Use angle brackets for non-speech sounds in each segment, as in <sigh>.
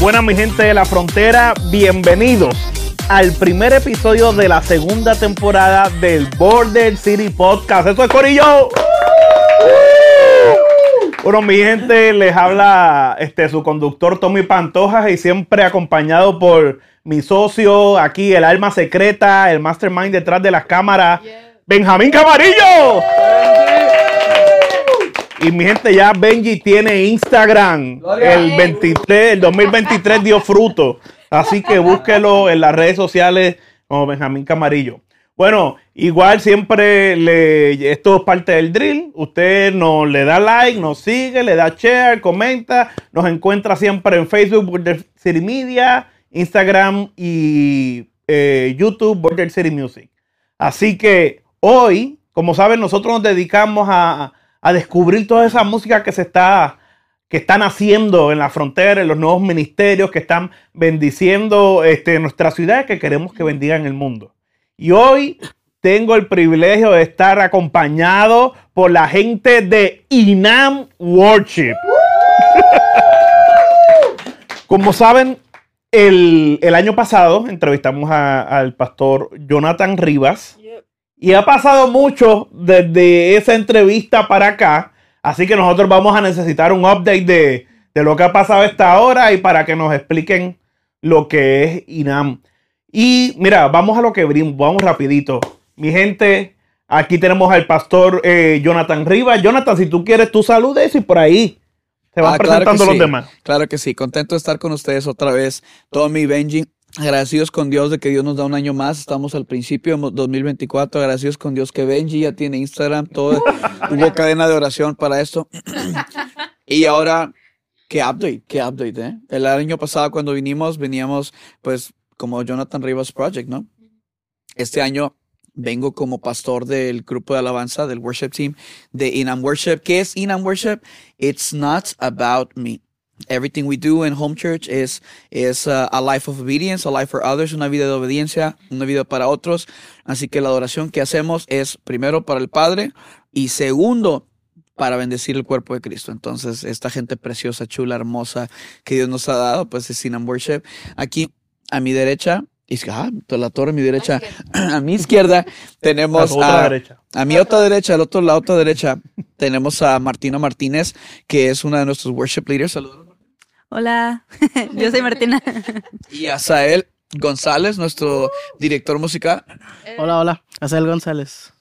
Buenas mi gente de la frontera, bienvenidos al primer episodio de la segunda temporada del Border City Podcast. Eso es Corillo. Bueno, mi gente, les habla este, su conductor Tommy Pantojas y siempre acompañado por mi socio aquí, el alma secreta, el mastermind detrás de las cámaras, Benjamín Camarillo. Y mi gente, ya Benji tiene Instagram. El 23, el 2023 dio fruto. Así que búsquelo en las redes sociales como Benjamín Camarillo. Bueno, igual siempre le, esto es parte del drill. Usted nos le da like, nos sigue, le da share, comenta. Nos encuentra siempre en Facebook, Border City Media, Instagram y eh, YouTube, Border City Music. Así que hoy, como saben, nosotros nos dedicamos a, a descubrir toda esa música que se está que están haciendo en la frontera, en los nuevos ministerios que están bendiciendo este, nuestra ciudad que queremos que bendigan el mundo. Y hoy tengo el privilegio de estar acompañado por la gente de Inam Worship. <laughs> Como saben, el, el año pasado entrevistamos a- al pastor Jonathan Rivas. Y ha pasado mucho desde esa entrevista para acá. Así que nosotros vamos a necesitar un update de, de lo que ha pasado esta hora y para que nos expliquen lo que es INAM. Y mira, vamos a lo que brinco, vamos rapidito. Mi gente, aquí tenemos al pastor eh, Jonathan Rivas. Jonathan, si tú quieres, tú saludes y por ahí se van Ah, claro que presentando los sí. demás. Claro que sí, contento de estar con ustedes otra vez. Tommy, Benji, agradecidos con Dios de que Dios nos da un año más. Estamos al principio de 2024, agradecidos con Dios que Benji ya tiene Instagram, todo, <laughs> hubo cadena de oración para esto. <clears throat> y ahora, qué update, qué update, ¿eh? El año pasado cuando vinimos, veníamos pues como Jonathan Rivas Project, ¿no? Este año vengo como pastor del grupo de alabanza, del worship team de Inam Worship. ¿Qué es Inam Worship? It's not about me. Everything we do in home church is, is uh, a life of obedience, a life for others, una vida de obediencia, una vida para otros. Así que la adoración que hacemos es primero para el Padre y segundo para bendecir el cuerpo de Cristo. Entonces, esta gente preciosa, chula, hermosa que Dios nos ha dado, pues es Inam Worship. Aquí a mi derecha, y es que, ah, la torre a mi derecha, <clears throat> a mi izquierda A tenemos a, derecha. a mi otra derecha, al otro lado, otra derecha, tenemos a Martina Martínez, que es una de nuestros worship leaders. Saludos. Hola, <laughs> yo soy Martina. Y a Sael González, nuestro director musical. Hola, hola. Azael González.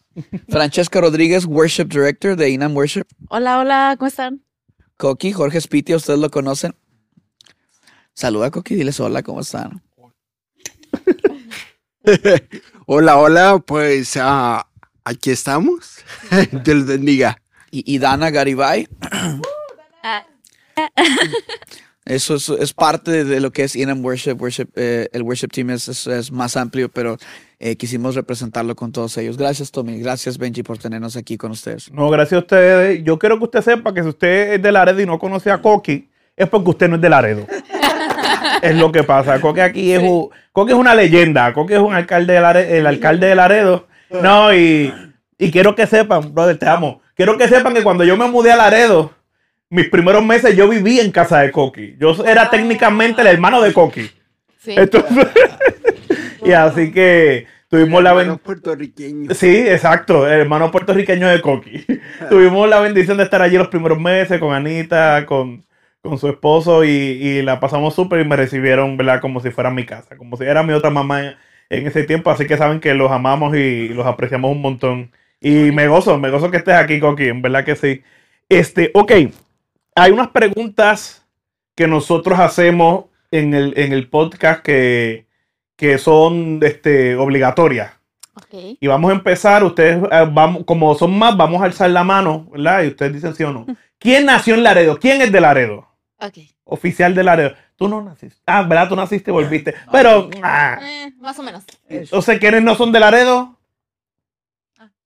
Francesca Rodríguez, worship director de Inam Worship. Hola, hola, ¿cómo están? Coqui, Jorge Spitia, ustedes lo conocen. Saluda, Coqui, diles hola, ¿cómo están? <laughs> Hola, hola, pues ah, aquí estamos. <laughs> Dios bendiga. Y, y Dana Garibay. <coughs> Eso es, es parte de, lo que es Inam Worship. worship eh, el worship team es, es- es más amplio, pero eh, quisimos representarlo con todos ellos. Gracias, Tommy. Gracias, Benji, por tenernos aquí con ustedes. No, gracias a ustedes. Yo quiero que usted sepa que si usted es de Laredo y no conoce a Coqui, es porque usted no es de Laredo. Es lo que pasa. Coqui aquí es, un- Coqui es una leyenda. Coqui es un alcalde de Laredo, el alcalde de Laredo. No, y, y quiero que sepan, brother, te amo. Quiero que sepan que cuando yo me mudé a Laredo, mis primeros meses yo viví en casa de Coqui. Yo era técnicamente el hermano de Coqui. sí. Entonces, <laughs> y así que tuvimos la Hermano bendición. puertorriqueño. Sí, exacto, el hermano puertorriqueño de Coqui. <laughs> Tuvimos la bendición de estar allí los primeros meses con Anita, con, con su esposo y, y la pasamos súper y me recibieron, ¿verdad? Como si fuera mi casa, como si era mi otra mamá en, ese tiempo, así que saben que los amamos y los apreciamos un montón. Y me gozo, me gozo que estés aquí, Coqui, en verdad que sí. Este, ok, hay unas preguntas que nosotros hacemos en el, en el podcast que, que son este, obligatorias. Ok. Y vamos a empezar, ustedes, eh, vamos, como son más, vamos a alzar la mano, ¿verdad? Y ustedes dicen sí o no. ¿Quién nació en Laredo? ¿Quién es de Laredo? Oficial de Laredo. Tú no naciste. Ah, ¿verdad? Tú naciste y volviste. Pero, ah, Eh, más o menos. entonces, ¿quiénes no son de Laredo?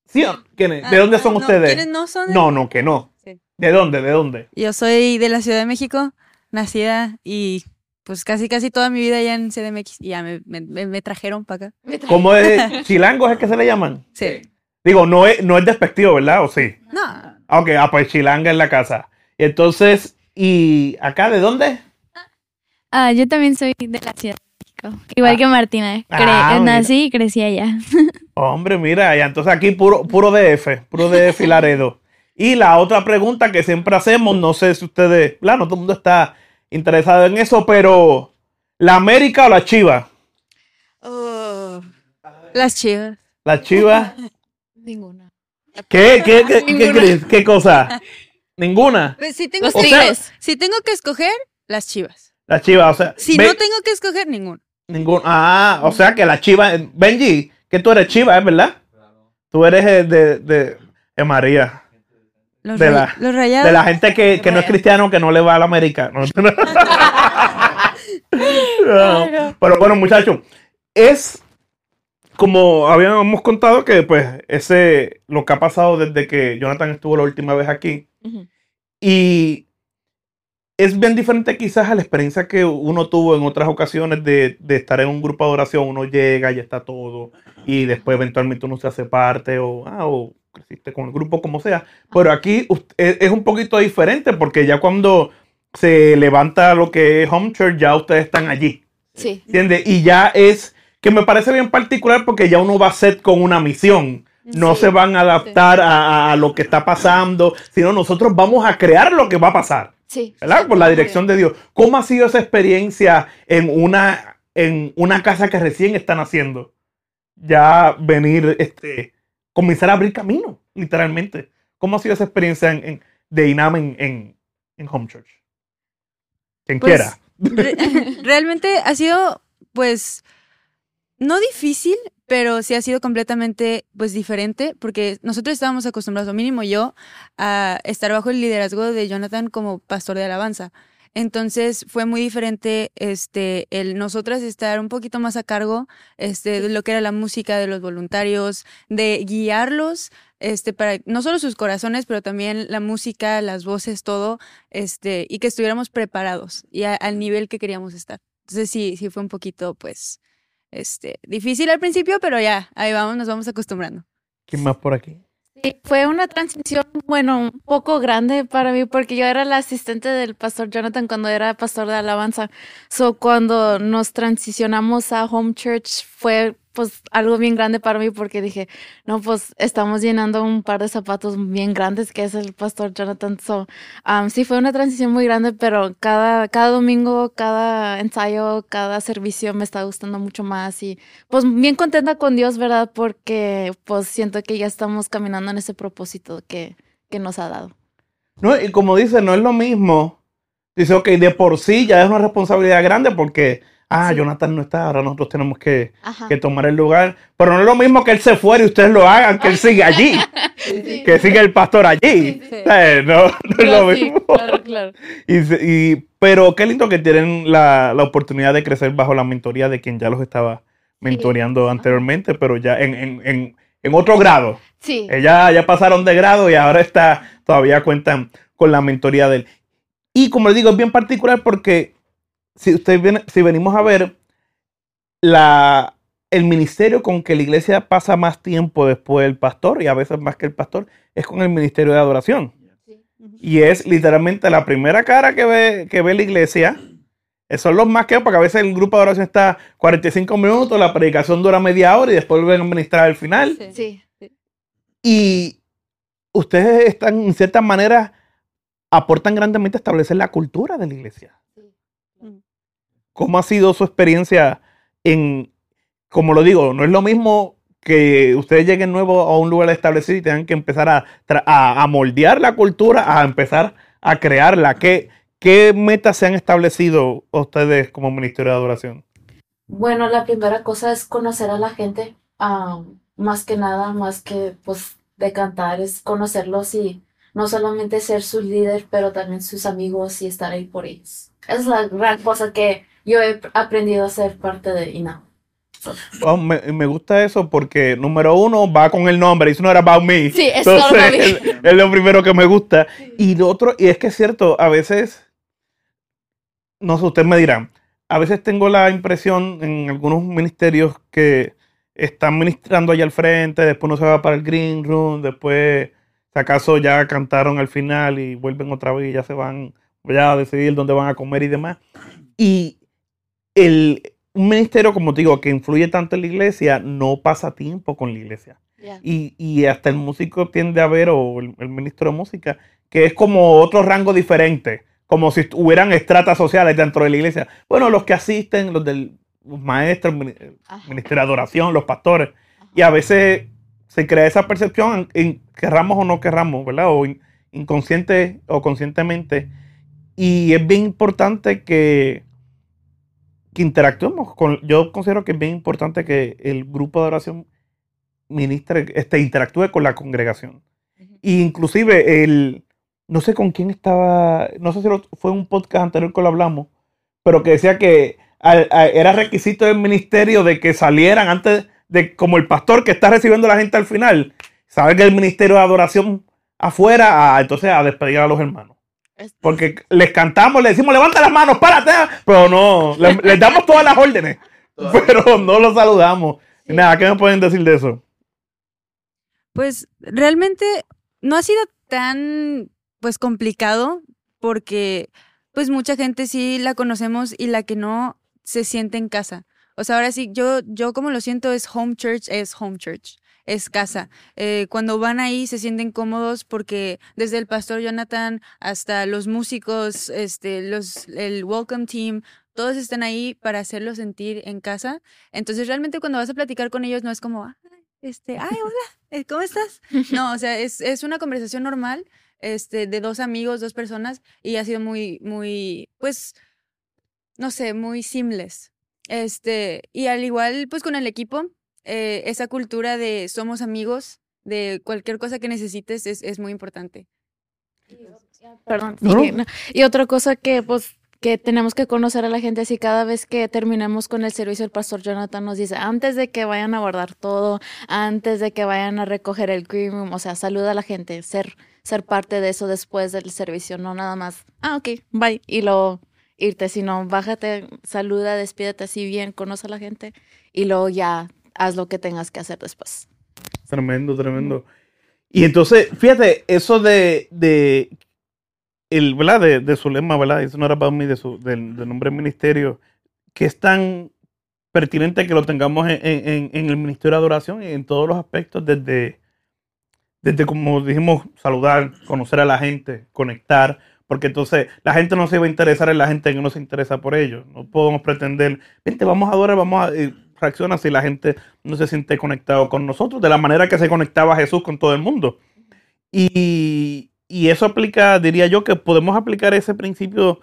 ¿Sí o no? ¿Quiénes? ¿De Ah, dónde son no, ustedes? ¿Quiénes no son? No, no, que no. Sí. ¿De dónde? ¿De dónde? Yo soy de la Ciudad de México, nacida y pues casi casi toda mi vida allá en CDMX y ya me, me- me- me trajeron para acá. ¿Cómo es? <laughs> ¿Chilangos es que se le llaman? Sí. Digo, no es, no es despectivo, ¿verdad? ¿O sí? No, Ah, Ok, ah, pues chilanga en la casa. Y entonces, ¿y acá de dónde? Ah, yo también soy de la Ciudad de México. Igual Ah. que Martina. Cre- Ah, mira. nací y crecí allá. <laughs> Hombre, mira, y entonces aquí puro, puro DF, puro DF y Laredo. Y la otra pregunta que siempre hacemos, no sé si ustedes, claro, no todo el mundo está interesado en eso, pero ¿la América o la Chiva? las chivas. ¿La Chiva? <laughs> Ninguna. ¿Qué, qué, qué, qué, Ninguna. ¿Qué cosa? <laughs> ¿Ninguna? Pues, si, tengo O sea- si tengo que escoger, las chivas. La Chiva, o sea, Si ve- no tengo que escoger, ninguno. ningún, ah, o sea que la Chiva, Benji, que tú eres Chiva, ¿es verdad? Tú eres eh, de, de, de María. Los, De ray- la- los rayados. De la gente que, que no es cristiano, que no le va a la América. No. No. <laughs> <laughs> Pero bueno, muchachos, es como habíamos contado que pues ese lo que ha pasado desde que Jonathan estuvo la última vez aquí Ujú. y es bien diferente quizás a la experiencia que uno tuvo en otras ocasiones de, de estar en un grupo de oración, uno llega y está todo y después eventualmente uno se hace parte o, ah, o creciste con el grupo como sea, pero aquí es, es un poquito diferente porque ya cuando se levanta lo que es Home Church ya ustedes están allí. Sí. ¿Entiendes? Y ya es que me parece bien particular porque ya uno va a ser con una misión. No Sí. se van a adaptar a, a lo que está pasando, sino nosotros vamos a crear lo que va a pasar, Sí. ¿verdad? Por la dirección de Dios. ¿Cómo ha sido esa experiencia en una, en una casa que recién están haciendo? Ya venir, este, comenzar a abrir camino, literalmente. ¿Cómo ha sido esa experiencia en, en- de INAM en, en, en Home Church? Quien Pues, quiera. Re- <laughs> realmente ha sido, pues, no difícil, pero sí ha sido completamente, pues, diferente, porque nosotros estábamos acostumbrados, o mínimo yo, a estar bajo el liderazgo de Jonathan como pastor de alabanza. Entonces fue muy diferente este el nosotras estar un poquito más a cargo este de lo que era la música de los voluntarios, de guiarlos este para no solo sus corazones, pero también la música, las voces, todo, este y que estuviéramos preparados y al nivel que queríamos estar. Entonces sí, sí fue un poquito pues este difícil al principio, pero ya, ahí vamos, nos vamos acostumbrando. ¿Quién más por aquí? Sí, fue una transición, bueno, un poco grande para mí porque yo era la asistente del pastor Jonathan cuando era pastor de alabanza. So, cuando nos transicionamos a Home Church fue pues algo bien grande para mí porque dije, no, pues estamos llenando un par de zapatos bien grandes que es el pastor Jonathan. So, um, sí, fue una transición muy grande, pero cada, cada domingo, cada ensayo, cada servicio me está gustando mucho más y pues bien contenta con Dios, ¿verdad? Porque pues siento que ya estamos caminando en ese propósito que, que nos ha dado. No, y como dice, no es lo mismo. Dice, ok, de por sí ya es una responsabilidad grande porque, ah, Sí. Jonathan no está, ahora nosotros tenemos que, que tomar el lugar. Pero no es lo mismo que él se fuera y ustedes lo hagan, que él siga <laughs> allí, que siga el pastor allí. Sí. Eh, No, no es lo mismo. claro, claro. Y, y- pero qué lindo que tienen la, la oportunidad de crecer bajo la mentoría de quien ya los estaba mentoreando anteriormente, pero ya en, en, en, en otro grado. Sí. Eh, ya, ya pasaron de grado y ahora está, todavía cuentan con la mentoría de él. Y como les digo, es bien particular porque si usted viene, si venimos a ver la, el ministerio con que la iglesia pasa más tiempo después del pastor y a veces más que el pastor es con el ministerio de adoración. Y es literalmente la primera cara que ve, que ve la iglesia. Son los más que, porque a veces el grupo de oración está 45 minutos, la predicación dura media hora y después vuelven a ministrar al final. Sí. Y ustedes están, en cierta manera, aportan grandemente a establecer la cultura de la iglesia. ¿Cómo ha sido su experiencia en, como lo digo, no es lo mismo que ustedes lleguen nuevo a un lugar establecido y tengan que empezar a, moldear la cultura, a empezar a crearla? ¿Qué, ¿Qué metas se han establecido ustedes como Ministerio de Adoración? Bueno, la primera cosa es conocer a la gente, más que nada, más que pues de cantar, es conocerlos y no solamente ser su líder, pero también sus amigos y estar ahí por ellos. Es la gran cosa que yo he aprendido a ser parte de INA. Oh, me, me gusta eso porque, número uno, va con el nombre. It's not about me. Sí, es Entonces, es, es lo primero que me gusta. Y lo otro, y es que es cierto, a veces, no sé, ustedes me dirán, a veces tengo la impresión en algunos ministerios que están ministrando allá al frente, después uno se va para el green room, después, si acaso ya cantaron al final y vuelven otra vez y ya se van ya a decidir dónde van a comer y demás. Y el, un ministerio, como te digo, que influye tanto en la iglesia, no pasa tiempo con la iglesia. Yeah. Y, y hasta el músico tiende a ver, o el, el ministro de música, que es como otro rango diferente, como si hubieran estratas sociales dentro de la iglesia. Bueno, los que asisten, los del los maestros, el Ajá. ministerio de adoración, los pastores, y a veces se crea esa percepción, en, en- querramos o no querramos, ¿verdad? O in- inconsciente o conscientemente. Y es bien importante que, que interactuemos con, yo considero que es bien importante que el grupo de oración ministre, este, interactúe con la congregación. Y inclusive el, no sé con quién estaba, no sé si lo- fue un podcast anterior que lo hablamos, pero que decía que al- a- era requisito del ministerio de que salieran antes de, como el pastor que está recibiendo a la gente al final, sabe que el ministerio de adoración afuera, a, entonces a despedir a los hermanos. Porque les cantamos, les decimos, levanta las manos, párate, pero no, le- <laughs> les, damos todas las órdenes, pero no los saludamos. Nada, ¿qué me pueden decir de eso? Pues realmente no ha sido tan pues complicado porque pues mucha gente sí la conocemos y la que no se siente en casa. O sea, ahora sí, yo, yo como lo siento es home church, es home church, es casa. Eh, cuando van ahí se sienten cómodos porque desde el pastor Jonathan hasta los músicos, este, los, el welcome team, todos están ahí para hacerlos sentir en casa. Entonces realmente cuando vas a platicar con ellos no es como, "Ay, este, ay, hola, ¿cómo estás? No, o sea, es, es una conversación normal, este, de dos amigos, dos personas, y ha sido muy, muy, pues, no sé, muy seamless. Este, y al igual, pues, con el equipo, eh, esa cultura de somos amigos, de cualquier cosa que necesites, es, es muy importante. Perdón. No, Y, no, y otra cosa que pues que tenemos que conocer a la gente así cada vez que terminemos con el servicio el pastor Jonathan nos dice antes de que vayan a guardar todo antes de que vayan a recoger el room o sea saluda a la gente ser ser parte de eso después del servicio no nada más ah ok bye y luego irte sino bájate saluda despídete así bien conoce a la gente y luego ya haz lo que tengas que hacer después Tremendo, tremendo. Y entonces, fíjate, eso de, de el, ¿verdad? De, de su lema, ¿verdad? Eso no era para mí, de su, del, del nombre del ministerio, que es tan pertinente que lo tengamos en, en- en- el Ministerio de Adoración y en todos los aspectos, desde, desde como dijimos, saludar, conocer a la gente, conectar, porque entonces la gente no se va a interesar en la gente que no se interesa por ellos. No podemos pretender, vente, vamos a adorar, vamos a... y reacciona si la gente no se siente conectado con nosotros, de la manera que se conectaba Jesús con todo el mundo. Y, y eso aplica, diría yo, que podemos aplicar ese principio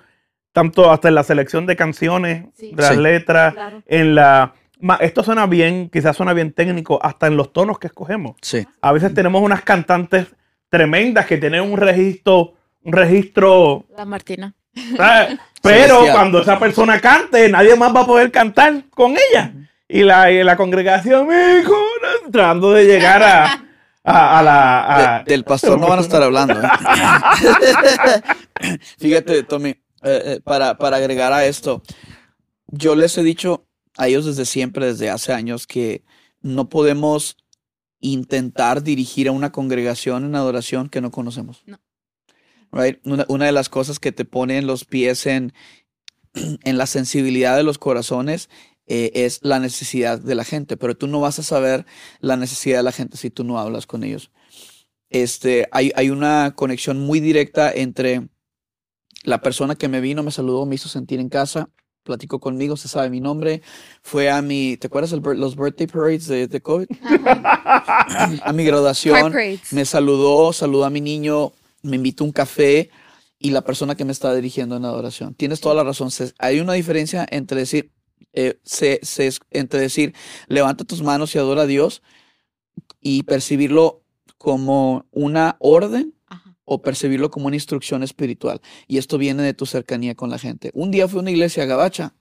tanto hasta en la selección de canciones, Sí. de las Sí. letras, claro en la... Esto suena bien, quizás suena bien técnico, hasta en los tonos que escogemos. Sí. A veces tenemos unas cantantes tremendas que tienen un registro, un registro, la Martina ¿sabes? pero Celestial. cuando esa persona cante, nadie más va a poder cantar con ella. Y la, y la congregación, mi corazón, tratando de llegar a, a, a la... a- De- del pastor no van a estar hablando. ¿eh? <laughs> Fíjate, Tommy, eh, eh, para, para agregar a esto, yo les he dicho a ellos desde siempre, desde hace años, que no podemos intentar dirigir a una congregación en adoración que no conocemos. No. Right? Una, una de las cosas que te ponen los pies en, en la sensibilidad de los corazones eh, es la necesidad de la gente, pero tú no vas a saber la necesidad de la gente si tú no hablas con ellos. Este, hay, hay una conexión muy directa entre la persona que me vino, me saludó, me hizo sentir en casa, platicó conmigo, se sabe mi nombre, fue a mi, ¿te acuerdas el los birthday parades de, de COVID? a mi graduación, me saludó, saludó a mi niño, me invitó a un café y la persona que me está dirigiendo en adoración. Tienes toda la razón. hay una diferencia entre decir, eh, se- se- entre decir, levanta tus manos y adora a Dios y percibirlo como una orden Ajá. o percibirlo como una instrucción espiritual. Y esto viene de tu cercanía con la gente. Un día fue a una iglesia gabacha.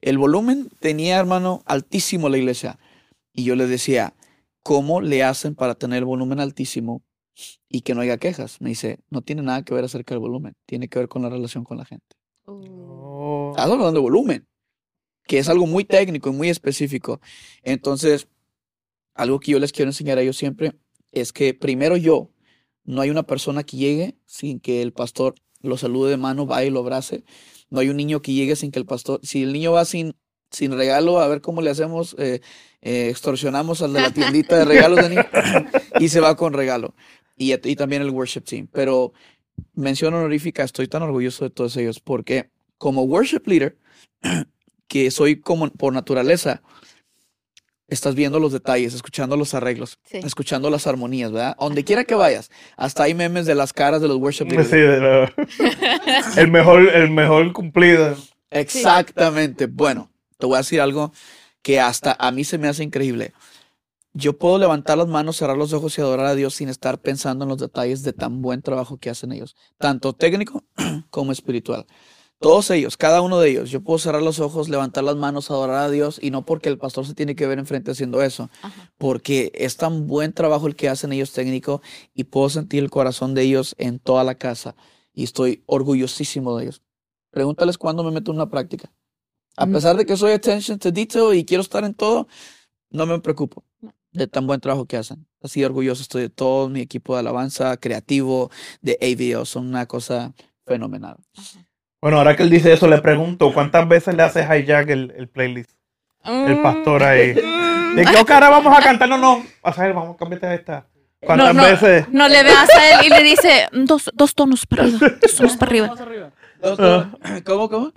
El volumen tenía, hermano, altísimo la iglesia. Y yo le decía, ¿cómo le hacen para tener el volumen altísimo y que no haya quejas? Me dice, no tiene nada que ver acerca del volumen, tiene que ver con la relación con la gente. Oh. Estás hablando de volumen. Que es algo muy técnico y muy específico. Entonces, algo que yo les quiero enseñar a ellos siempre es que primero yo, no hay una persona que llegue sin que el pastor lo salude de mano, vaya y lo abrace. No hay un niño que llegue sin que el pastor, si el niño va sin, sin regalo, a ver cómo le hacemos, eh, eh, extorsionamos al de la tiendita de regalos de niño y se va con regalo. Y, y también el worship team. Pero mención honorífica, estoy tan orgulloso de todos ellos porque como worship leader, que soy como por naturaleza, estás viendo los detalles, escuchando los arreglos, Sí. escuchando las armonías, ¿verdad? Donde quiera que vayas, hasta hay memes de las caras de los worship leaders. Sí, de <laughs> el mejor, el mejor cumplido. Exactamente. Bueno, te voy a decir algo que hasta a mí se me hace increíble. Yo puedo levantar las manos, cerrar los ojos y adorar a Dios sin estar pensando en los detalles de tan buen trabajo que hacen ellos, tanto técnico <clears throat> como espiritual. Todos ellos, cada uno de ellos, yo puedo cerrar los ojos, levantar las manos, adorar a Dios y no porque el pastor se tiene que ver enfrente haciendo eso, Ajá. porque es tan buen trabajo el que hacen ellos técnico y puedo sentir el corazón de ellos en toda la casa y estoy orgullosísimo de ellos. Pregúntales cuándo me meto en una práctica. A Mm. pesar de que soy attention to detail y quiero estar en todo, no me preocupo de tan buen trabajo que hacen. Así orgulloso estoy de todo mi equipo de alabanza, creativo, de AVO. Son una cosa fenomenal. Bueno, ahora que él dice eso, le pregunto, ¿cuántas veces le hace hijack el, el playlist? El pastor ahí. <laughs> ¿De qué ok, ahora vamos a cantar? No, no. Vas a ver, vamos a cambiar esta. ¿Cuántas No, no. veces? No le veas a él y le dice dos, dos tonos para arriba, dos tonos para arriba. <clears throat> ¿Cómo, cómo?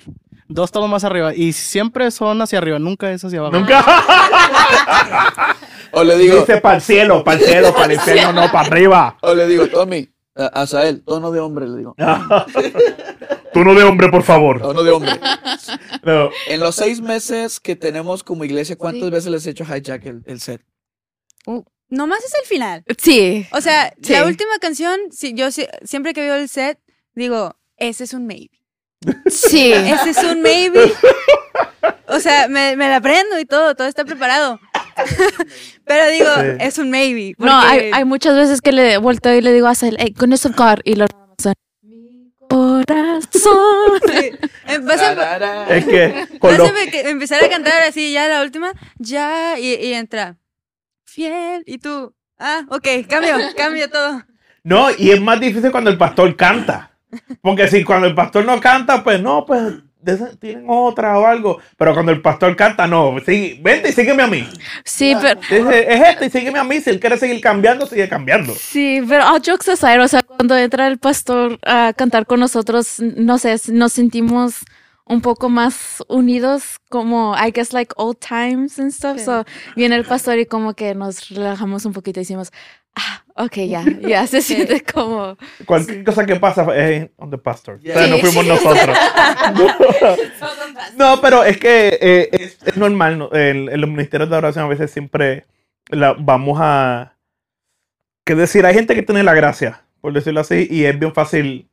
Dos tonos más arriba. Y siempre son hacia arriba, nunca es hacia abajo. Nunca. <laughs> O le digo, Dice para el cielo, para el cielo, para el <laughs> infierno, no, para arriba. o le digo, Tommy, a Asael, tono de hombre, le digo. <laughs> Tú no de hombre, por favor. Tono de hombre. <laughs> No. En los seis meses que tenemos como iglesia, ¿cuántas Sí. veces les he hecho hijack el, el set? Nomás es el final. Sí. O sea, Sí. la última canción, si, yo si- siempre que veo el set, digo, ese es un maybe. Sí. Ese es un maybe. O sea, me, me la aprendo y todo, todo está preparado. Pero digo, Sí. es un maybe. No, hay, hay muchas veces que le volteo y le digo a él, hey, goodness of God, y lo mi corazón. Sí. Es que con empezar a cantar así, ya la última, ya, y, y entra, fiel, y tú, ah, ok, cambio, cambio todo. No, y es más difícil cuando el pastor canta. Porque si cuando el pastor no canta, pues no, pues tienen otra o algo. Pero cuando el pastor canta, no, sí, vente y sígueme a mí. Sí, pero... Dice, es este y sígueme a mí. Si él quiere seguir cambiando, sigue cambiando. Sí, pero all jokes aside, o sea, cuando entra el pastor a cantar con nosotros, no sé, nos sentimos un poco más unidos, como, I guess, like old times and stuff. Sí. So, viene el pastor y como que nos relajamos un poquito y decimos, ah, ok, ya, <laughs> ya se siente como... Cualquier cosa que pasa es on the pastor. O sea, Sí. no fuimos nosotros. <laughs> no, pero es que eh, es, es normal. ¿no? En, en los ministerios de oración a veces siempre la- vamos a... ¿Qué decir? Hay gente que tiene la gracia, por decirlo así, y es bien fácil,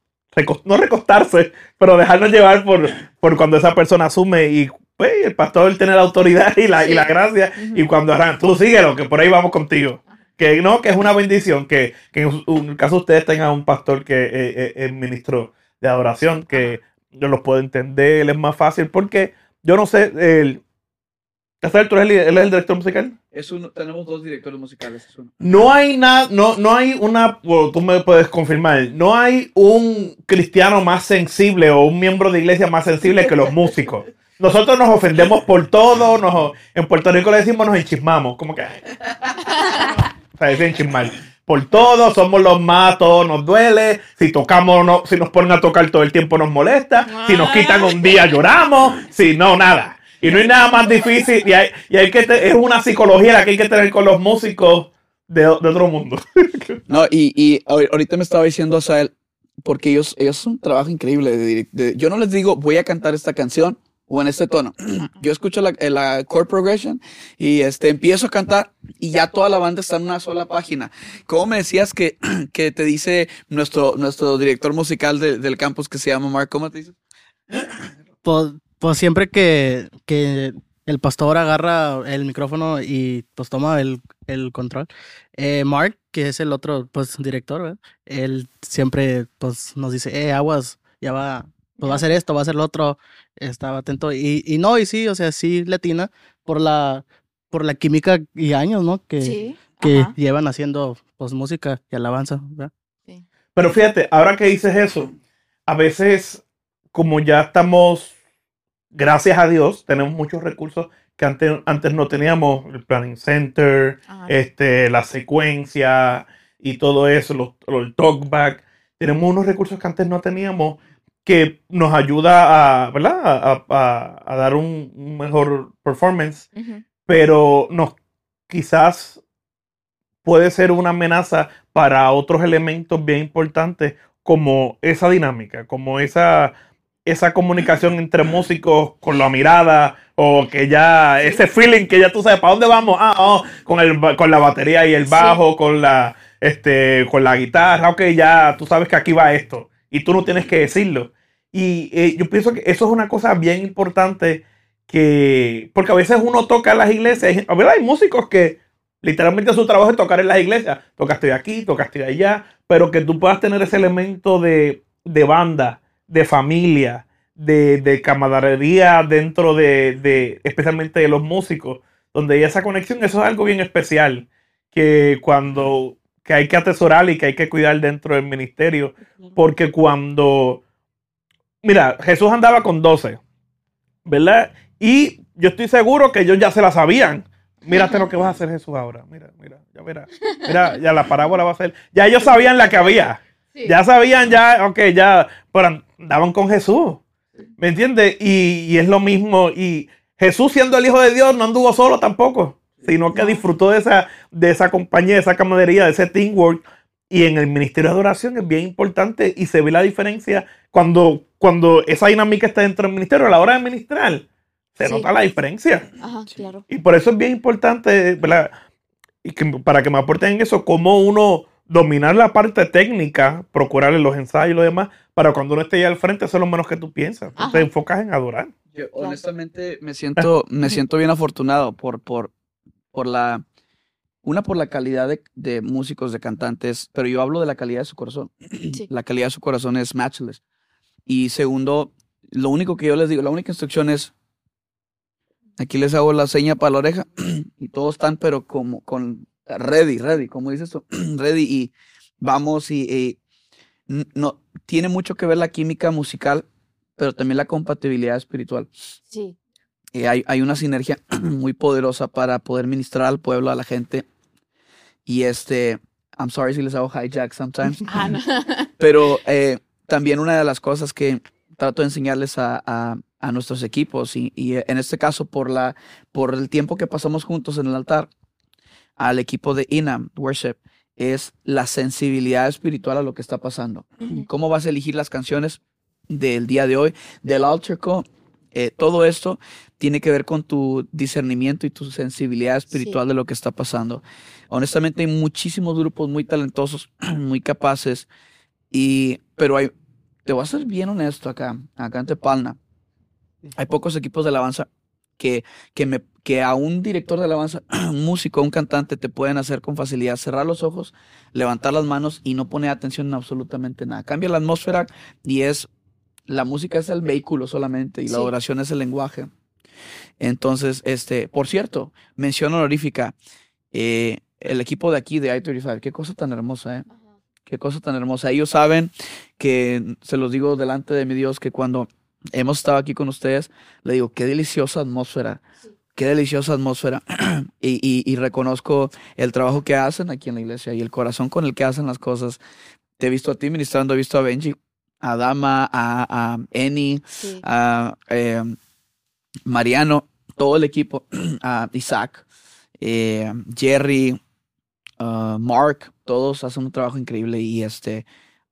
no recostarse, pero dejarnos llevar por, por cuando esa persona asume y pues, el pastor tiene la autoridad y la, y la gracia, y cuando harán, tú síguelo, que por ahí vamos contigo. Que no, que es una bendición que, que en, un- caso de ustedes tengan un pastor que eh, eh, es ministro de adoración, que yo los puedo entender, es más fácil, porque yo no sé, el, ¿Rafael, tú eres el, él es el director musical? Es uno, tenemos dos directores musicales. Es uno. No hay nada, no, no hay una, bueno, tú me puedes confirmar, no hay un cristiano más sensible o un miembro de iglesia más sensible que los <laughs> músicos. Nosotros nos ofendemos por todo, nos, en Puerto Rico le decimos nos enchismamos, como que... o sea, es enchismar. Por todo, somos los más, todo nos duele. Si tocamos, no, si nos ponen a tocar todo el tiempo nos molesta. Si nos quitan un día lloramos. Si no, nada. Y no hay nada más difícil. Y, hay, y hay que te- es una psicología la que hay que tener con los músicos de, de otro mundo. <laughs> No, y, y ahor- ahorita me estaba diciendo Asael, porque ellos, ellos un trabajo increíble. de de- yo no les digo, voy a cantar esta canción o en este tono. <clears throat> Yo escucho la, eh, la chord progression y este, empiezo a cantar y ya toda la banda está en una sola página. ¿Cómo me decías que, <clears throat> que te dice nuestro, nuestro director musical de- del campus que se llama Mark? ¿Cómo te dice? <clears throat> Pues, pues siempre que, que el pastor agarra el micrófono y pues toma el, el control, eh, Mark, que es el otro pues director, él siempre pues nos dice, eh, aguas, ya va, pues va a ser esto, va a ser lo otro, estaba atento. Y, y no, y sí, o sea, sí latina por la, por la química y años, ¿no? Que, Sí. que ajá. llevan haciendo pues música y alabanza. ¿verdad? Pero fíjate, ahora que dices eso, a veces, como ya estamos, gracias a Dios, tenemos muchos recursos que antes, antes no teníamos, el Planning Center, Ajá. este, la secuencia y todo eso, los, los el talkback. Tenemos unos recursos que antes no teníamos que nos ayuda a, ¿verdad? a, a- a dar un, un mejor performance, pero nos quizás puede ser una amenaza para otros elementos bien importantes como esa dinámica, como esa, esa comunicación entre músicos con la mirada o que ya ese feeling que ya tú sabes para dónde vamos, ah, oh, con el con la batería y el Sí. bajo, con la este con la guitarra, ok, ya tú sabes que aquí va esto y tú no tienes que decirlo. Y eh, yo pienso que eso es una cosa bien importante que porque a veces uno toca en las iglesias, a ver, hay músicos que literalmente su trabajo es tocar en las iglesias, tocaste de aquí, tocaste de allá, pero que tú puedas tener ese elemento de, de banda, de familia, de, de camaradería dentro de, de, especialmente de los músicos, donde hay esa conexión, eso es algo bien especial, que cuando, que hay que atesorar y que hay que cuidar dentro del ministerio, porque cuando, mira, Jesús andaba con 12, ¿verdad? Y yo estoy seguro que ellos ya se la sabían. Mírate lo que vas a hacer Jesús ahora. Mira, mira, ya verás. Mira, ya la parábola va a ser. Ya ellos sabían la que había. Sí. Ya sabían, ya, ok, ya, pero andaban con Jesús. ¿Me entiendes? Y, y es lo mismo. Y Jesús, siendo el Hijo de Dios, no anduvo solo tampoco, sino que disfrutó de esa, de esa compañía, de esa camaradería, de ese teamwork. Y en el ministerio de adoración es bien importante y se ve la diferencia cuando, cuando esa dinámica está dentro del ministerio. A la hora de ministrar, se Sí. nota la diferencia. Ajá, claro. Y por eso es bien importante, ¿verdad? Y que, para que me aporten en eso, cómo uno dominar la parte técnica, procurar los ensayos y lo demás, para cuando uno esté ahí al frente, eso es lo menos que tú piensas. Tú te enfocas en adorar. Yo honestamente me siento, <laughs> me siento bien afortunado por, por, por la, una por la calidad de, de músicos, de cantantes, pero yo hablo de la calidad de su corazón. Sí. La calidad de su corazón es matchless. Y segundo, lo único que yo les digo, la única instrucción es, aquí les hago la seña para la oreja <clears throat> y todos están, pero como con ready, ready, como dices tú, <clears throat> ready y vamos y, no tiene mucho que ver la química musical, pero también la compatibilidad espiritual. Sí. Eh, hay, hay una sinergia <clears throat> muy poderosa para poder ministrar al pueblo, a la gente. Y este, I'm sorry si les hago hijack sometimes, Ah, no. pero eh, también una de las cosas que trato de enseñarles a, a- a nuestros equipos y, y, eh, en este caso por, la, por el tiempo que pasamos juntos en el altar, al equipo de INAM Worship, es la sensibilidad espiritual a lo que está pasando. Ujú. ¿Cómo vas a elegir las canciones del día de hoy, del altar call? Eh, todo esto tiene que ver con tu discernimiento y tu sensibilidad espiritual de lo que está pasando. Honestamente, hay muchísimos grupos muy talentosos, <clears throat> muy capaces, y, pero hay, te voy a ser bien honesto acá, acá en Tepalna. Hay pocos equipos de alabanza que, que, me, que a un director de alabanza, <clears throat> un músico, un cantante, te pueden hacer con facilidad cerrar los ojos, levantar las manos y no poner atención en absolutamente nada. Cambia la atmósfera y es, la música es el vehículo solamente y la Sí. oración es el lenguaje. Entonces, este, por cierto, mención honorífica, eh, el equipo de aquí de I-35, qué cosa tan hermosa, ¿eh? Qué cosa tan hermosa. Ellos saben que, se los digo delante de mi Dios, que cuando hemos estado aquí con ustedes, le digo, qué deliciosa atmósfera. Qué deliciosa atmósfera. <clears throat> y, y- y reconozco el trabajo que hacen aquí en la iglesia y el corazón con el que hacen las cosas. Te he visto a ti ministrando, he visto a Benji, a Dama, a, a Eni, Sí. a eh, Mariano, todo el equipo, <clears throat> a Isaac, eh, Jerry, uh, Mark, todos hacen un trabajo increíble y este,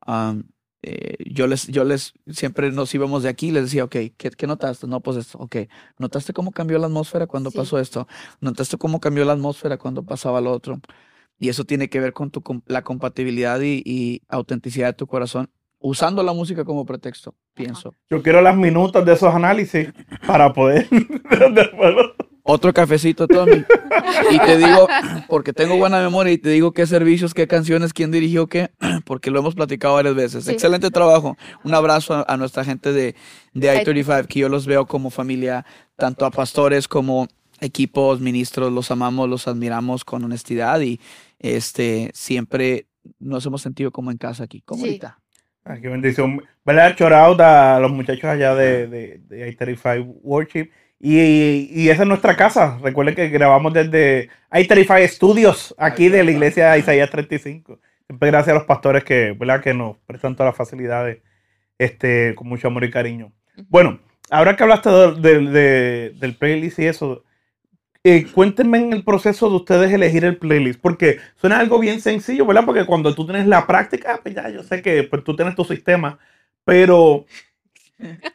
um, eh, yo les, yo les, siempre nos íbamos de aquí y les decía, ok, ¿qué, qué notaste? No, pues esto, ok, ¿notaste cómo cambió la atmósfera cuando Sí. pasó esto? ¿Notaste cómo cambió la atmósfera cuando pasaba lo otro? Y eso tiene que ver con tu, la compatibilidad y, y autenticidad de tu corazón, usando la música como pretexto, pienso. Yo quiero las minutas de esos análisis para poder. <laughs> Otro cafecito, Tommy. Y te digo, porque tengo buena memoria y te digo qué servicios, qué canciones, quién dirigió qué, <clears throat> porque lo hemos platicado varias veces. Sí. Excelente trabajo. Un abrazo a, a nuestra gente de, de I-35, que yo los veo como familia, tanto a pastores como equipos, ministros, los amamos, los admiramos con honestidad y este siempre nos hemos sentido como en casa aquí, como Sí. ahorita. Ah, qué bendición. ¿Verdad? Shout out a los muchachos allá de, de, de I-35 Worship. Y, y esa es nuestra casa. Recuerden que grabamos desde I-35 Studios, aquí de la iglesia de Isaías 35. Siempre gracias a los pastores que, ¿verdad? que nos prestan todas las facilidades este, con mucho amor y cariño. Bueno, ahora que hablaste de- de- de- del playlist y eso, eh, cuéntenme en el proceso de ustedes elegir el playlist, porque suena algo bien sencillo, ¿verdad? Porque cuando tú tienes la práctica, pues ya yo sé que pues, tú tienes tu sistema, pero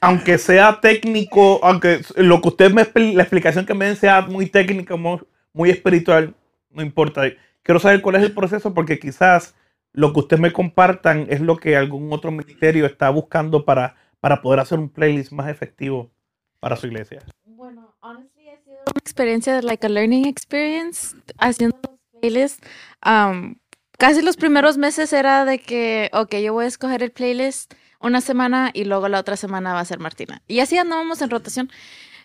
aunque sea técnico, aunque lo que usted me la explicación que me den sea muy técnica, muy, espiritual, no importa. Quiero saber cuál es el proceso, porque quizás lo que ustedes me compartan es lo que algún otro ministerio está buscando para, para poder hacer un playlist más efectivo para su iglesia. Bueno, honestly, ha sido una experiencia, like a learning experience, haciendo los playlists. Um, casi los primeros meses era de que, ok, yo voy a escoger el playlist una semana y luego la otra semana va a ser Martina. Y así andábamos en rotación.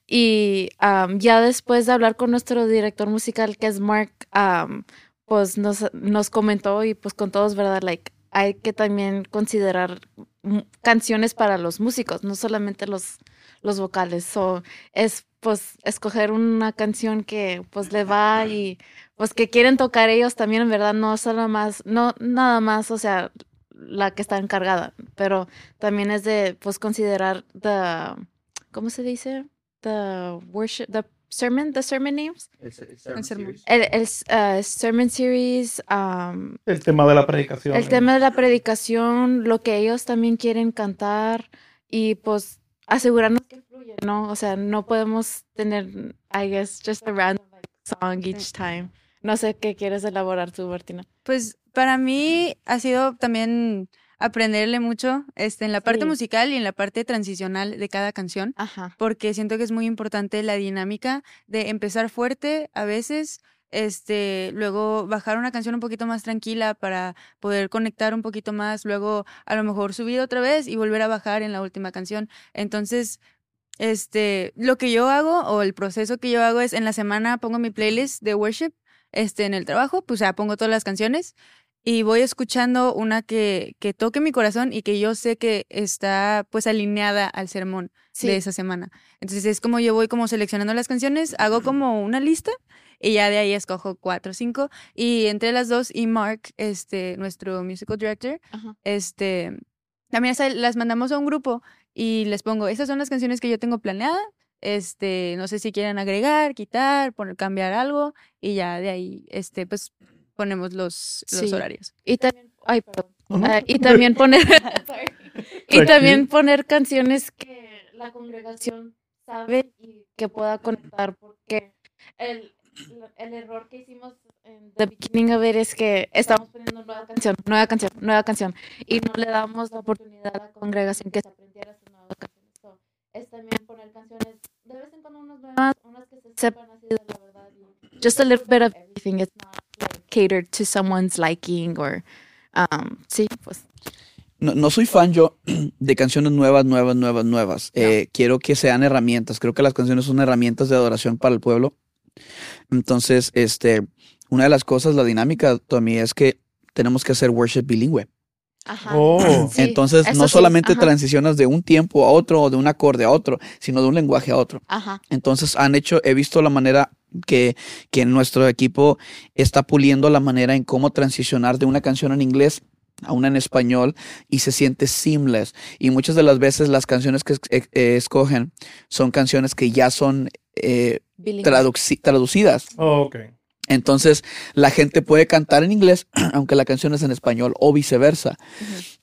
Y ya después de hablar con nuestro director musical, que es Mark, pues nos, nos comentó y pues con todos, ¿verdad? Like, hay que también considerar mm, canciones para los músicos, no solamente los, los vocales. So, es pues escoger una canción que pues le va y pues que quieren tocar ellos también, en verdad, no solo más, no nada más, o sea, la que está encargada, pero también es de pues considerar the, ¿cómo se dice? The worship, the sermon, the sermon names, El sermón. el, el uh, sermon series, um, El tema de la predicación. el tema de la predicación, lo que ellos también quieren cantar y pues asegurarnos que fluye, ¿no? O sea, no podemos tener, I guess, just a random like, song each time. No sé qué quieres elaborar tú, Martina. Pues para mí ha sido también aprenderle mucho este, en la parte Sí. musical y en la parte transicional de cada canción, Ajá. porque siento que es muy importante la dinámica de empezar fuerte a veces, este, luego bajar una canción un poquito más tranquila para poder conectar un poquito más, luego a lo mejor subir otra vez y volver a bajar en la última canción. Entonces, este, lo que yo hago o el proceso que yo hago es en la semana pongo mi playlist de worship, este, en el trabajo, pues ya pongo todas las canciones y voy escuchando una que, que toque mi corazón y que yo sé que está pues alineada al sermón Sí. de esa semana. Entonces es como yo voy como seleccionando las canciones, hago como una lista y ya de ahí escojo cuatro o cinco y entre las dos y Mark, este, nuestro musical director, Ajá. este, también las mandamos a un grupo y les pongo, estas son las canciones que yo tengo planeada, este, no sé si quieren agregar, quitar, poner, cambiar algo y ya de ahí, este, pues ponemos los, los Sí. horarios. Y también, ay, perdón. Ujú. Ah, y <laughs> también poner, <laughs> <laughs> y también poner canciones que la congregación sabe y que pueda conectar, porque el, el error que hicimos en the beginning of it es que estamos poniendo nueva canción, nueva canción, nueva canción, y no le damos la oportunidad a la congregación que se aprendiera esta nueva canción. Es también poner canciones de vez en cuando unas nuevas, unas que se sepan así de la verdad. Just a little bit of everything. It's not like catered to someone's liking or um, sí, pues No, no soy fan yo <clears throat> de canciones nuevas, nuevas, nuevas, nuevas. Eh, quiero que sean herramientas. Creo que las canciones son herramientas de adoración para el pueblo. Entonces, este, una de las cosas, la dinámica, Tommy, es que tenemos que hacer worship bilingüe. Ajá. Oh. <clears throat> Sí, Entonces, no sí, solamente ajá, transicionas de un tiempo a otro o de un acorde a otro, sino de un lenguaje a otro. Ajá. Entonces han hecho, he visto la manera que, que nuestro equipo está puliendo la manera en cómo transicionar de una canción en inglés a una en español y se siente seamless. Y muchas de las veces las canciones que eh, eh, escogen son canciones que ya son eh, traduci- traducidas. Oh, ok. Entonces la gente puede cantar en inglés <clears throat> aunque la canción es en español o viceversa.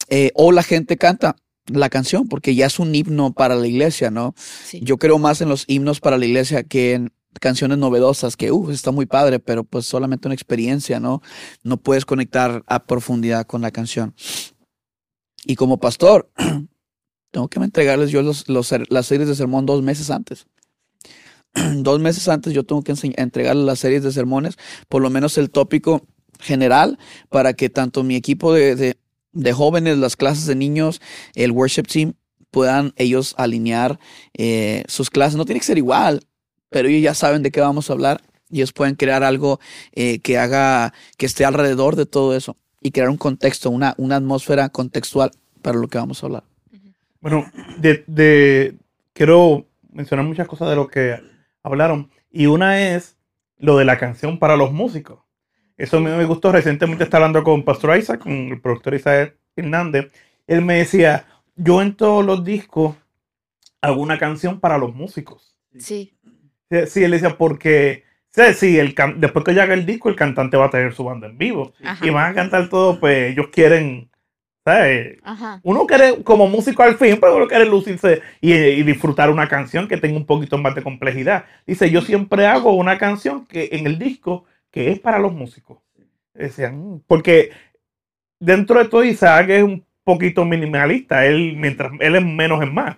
Eh, o la gente canta la canción porque ya es un himno para la iglesia, ¿no? Sí. Yo creo más en los himnos para la iglesia que en canciones novedosas, que uh, está muy padre, pero pues solamente una experiencia, ¿no? No puedes conectar a profundidad con la canción. Y como pastor, <clears throat> tengo que entregarles yo los, los las series de sermón dos meses antes. <clears throat> dos meses antes yo tengo que entregar las series de sermones, por lo menos el tópico general, para que tanto mi equipo de, de- de jóvenes, las clases de niños, el worship team, puedan ellos alinear eh, sus clases. No tiene que ser igual, pero ellos ya saben de qué vamos a hablar y ellos pueden crear algo eh, que haga, que esté alrededor de todo eso y crear un contexto, una, una atmósfera contextual para lo que vamos a hablar. Bueno, de, de- quiero mencionar muchas cosas de lo que hablaron. Y una es lo de la canción para los músicos. Eso me, me gustó. Recientemente estaba hablando con Pastor Isaac, con el productor Isaac Hernández. Él me decía, yo en todos los discos hago una canción para los músicos. Sí. Sí, él decía, porque sí, el después que haga el disco, el cantante va a tener su banda en vivo. Ajá. Y van a cantar todo, pues ellos quieren, ¿sabes? Ajá. Uno quiere, como músico al fin, pero uno quiere lucirse y, y disfrutar una canción que tenga un poquito más de complejidad. Dice, yo siempre hago una canción que en el disco que es para los músicos. Decían, porque dentro de todo Isaac es un poquito minimalista. Él, mientras él es menos es más.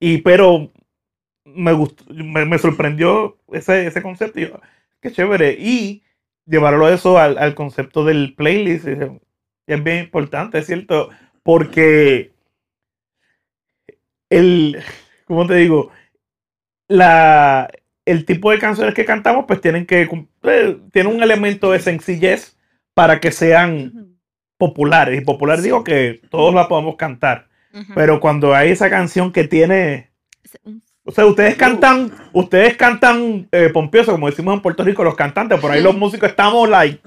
Y pero me gustó, me, me sorprendió ese, ese concepto. Y yo, qué chévere. Y llevarlo eso al, al concepto del playlist es, es bien importante, es cierto, porque el, ¿cómo te digo? La, el tipo de canciones que cantamos, pues tienen que cumplir, tienen un elemento de sencillez para que sean populares. Y popular digo que todos la podemos cantar. Pero cuando hay esa canción que tiene o sea, ustedes cantan, ustedes cantan eh, pompioso, como decimos en Puerto Rico, los cantantes, por ahí los músicos estamos like.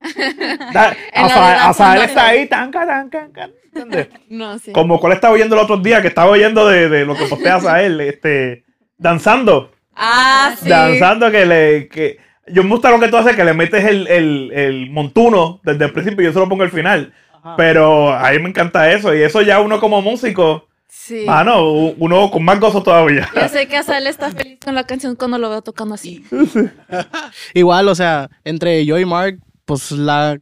<laughs> Azael danzando. está ahí, tanca, tanca, tanca, ¿entiendes? <laughs> No, sí. Como cuál estaba oyendo el otro día, que estaba oyendo de, de lo que postea <laughs> Azael, este, danzando, Ah, sí. danzando que le, que, yo me gusta lo que tú haces, que le metes el, el, el montuno desde el principio y yo solo pongo el final. Pero a mí me encanta eso, y eso ya uno como músico, Sí. ah no, uno con más gozo todavía. Yo sé que Azael está feliz con la canción cuando lo veo tocando así. Igual, o sea, entre yo y Mark, pues la